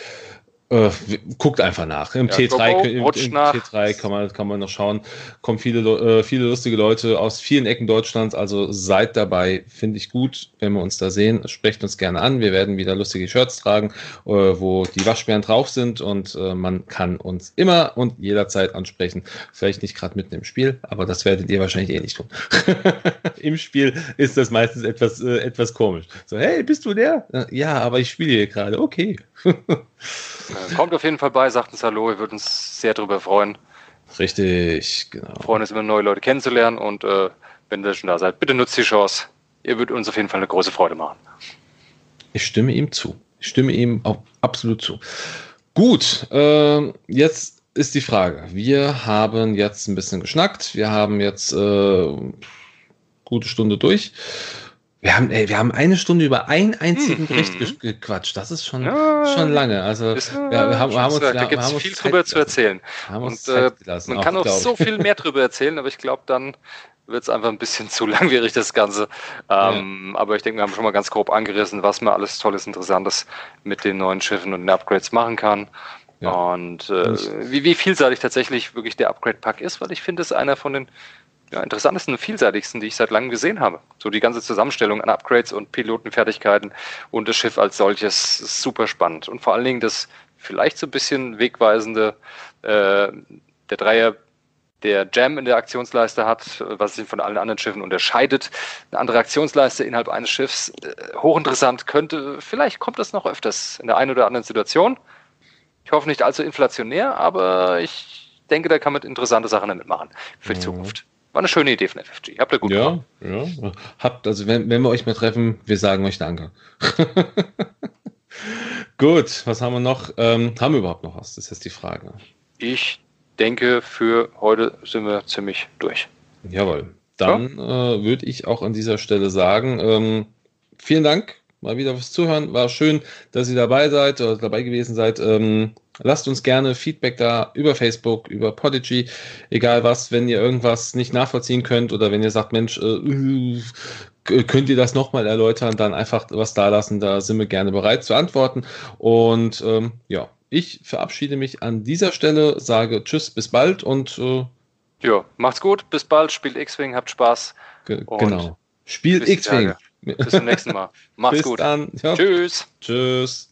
Speaker 2: Äh, guckt einfach nach. Im, ja, T3, go, go, im, im T3 kann man, kann man noch schauen. Kommen viele, äh, viele lustige Leute aus vielen Ecken Deutschlands. Also seid dabei. Finde ich gut, wenn wir uns da sehen. Sprecht uns gerne an. Wir werden wieder lustige Shirts tragen, äh, wo die Waschbären drauf sind und äh, man kann uns immer und jederzeit ansprechen. Vielleicht nicht gerade mitten im Spiel, aber das werdet ihr wahrscheinlich eh nicht tun. Im Spiel ist das meistens etwas, äh, etwas komisch. So, hey, bist du der? Ja, aber ich spiele hier gerade. Okay.
Speaker 1: Kommt auf jeden Fall bei, sagt uns Hallo, wir würden uns sehr darüber freuen.
Speaker 2: Richtig,
Speaker 1: genau. Freuen uns immer neue Leute kennenzulernen und äh, wenn ihr schon da seid, bitte nutzt die Chance. Ihr würdet uns auf jeden Fall eine große Freude machen.
Speaker 2: Ich stimme ihm zu. Ich stimme ihm auch absolut zu. Gut, äh, jetzt ist die Frage. Wir haben jetzt ein bisschen geschnackt. Wir haben jetzt äh, gute Stunde durch. Wir haben, ey, wir haben eine Stunde über einen einzigen Bericht mhm. gequatscht. Das ist schon, ja, schon lange. Also ist,
Speaker 1: wir, wir, haben, haben uns, da gibt es viel drüber Zeit zu erzählen. Und äh, man kann auch so viel mehr drüber erzählen, aber ich glaube, dann wird es einfach ein bisschen zu langwierig, das Ganze. Ähm, ja. Aber ich denke, wir haben schon mal ganz grob angerissen, was man alles Tolles, Interessantes mit den neuen Schiffen und den Upgrades machen kann. Ja. Und äh, wie, wie vielseitig tatsächlich wirklich der Upgrade-Pack ist, weil ich finde, es einer von den ja, interessantesten und vielseitigsten, die ich seit langem gesehen habe. So die ganze Zusammenstellung an Upgrades und Pilotenfertigkeiten und das Schiff als solches ist super spannend. Und vor allen Dingen das vielleicht so ein bisschen wegweisende, äh, der Dreier, der Jam in der Aktionsleiste hat, was sich von allen anderen Schiffen unterscheidet. Eine andere Aktionsleiste innerhalb eines Schiffs, äh, hochinteressant, könnte, vielleicht kommt das noch öfters in der einen oder anderen Situation. Ich hoffe nicht allzu inflationär, aber ich denke, da kann man interessante Sachen damit machen für die mhm. Zukunft. War eine schöne Idee von FFG. Habt ihr gut
Speaker 2: ja, gemacht. Ja, habt, also wenn, wenn wir euch mal treffen, wir sagen euch Danke. gut, was haben wir noch? Ähm, haben wir überhaupt noch was? Das ist jetzt die Frage.
Speaker 1: Ich denke, für heute sind wir ziemlich durch.
Speaker 2: Jawohl. Dann ja? äh, würde ich auch an dieser Stelle sagen, ähm, vielen Dank mal wieder fürs Zuhören. War schön, dass ihr dabei seid oder dabei gewesen seid. Ähm, lasst uns gerne Feedback da über Facebook, über Podigy, egal was, wenn ihr irgendwas nicht nachvollziehen könnt oder wenn ihr sagt, Mensch, äh, könnt ihr das nochmal erläutern, dann einfach was da lassen. Da sind wir gerne bereit zu antworten. Und ähm, ja, ich verabschiede mich an dieser Stelle, sage Tschüss, bis bald und äh,
Speaker 1: ja, macht's gut, bis bald, spielt X-Wing, habt Spaß.
Speaker 2: genau. Spielt X-Wing.
Speaker 1: Bis zum nächsten Mal. Macht's Bis gut. Dann.
Speaker 2: Ja. Tschüss. Tschüss.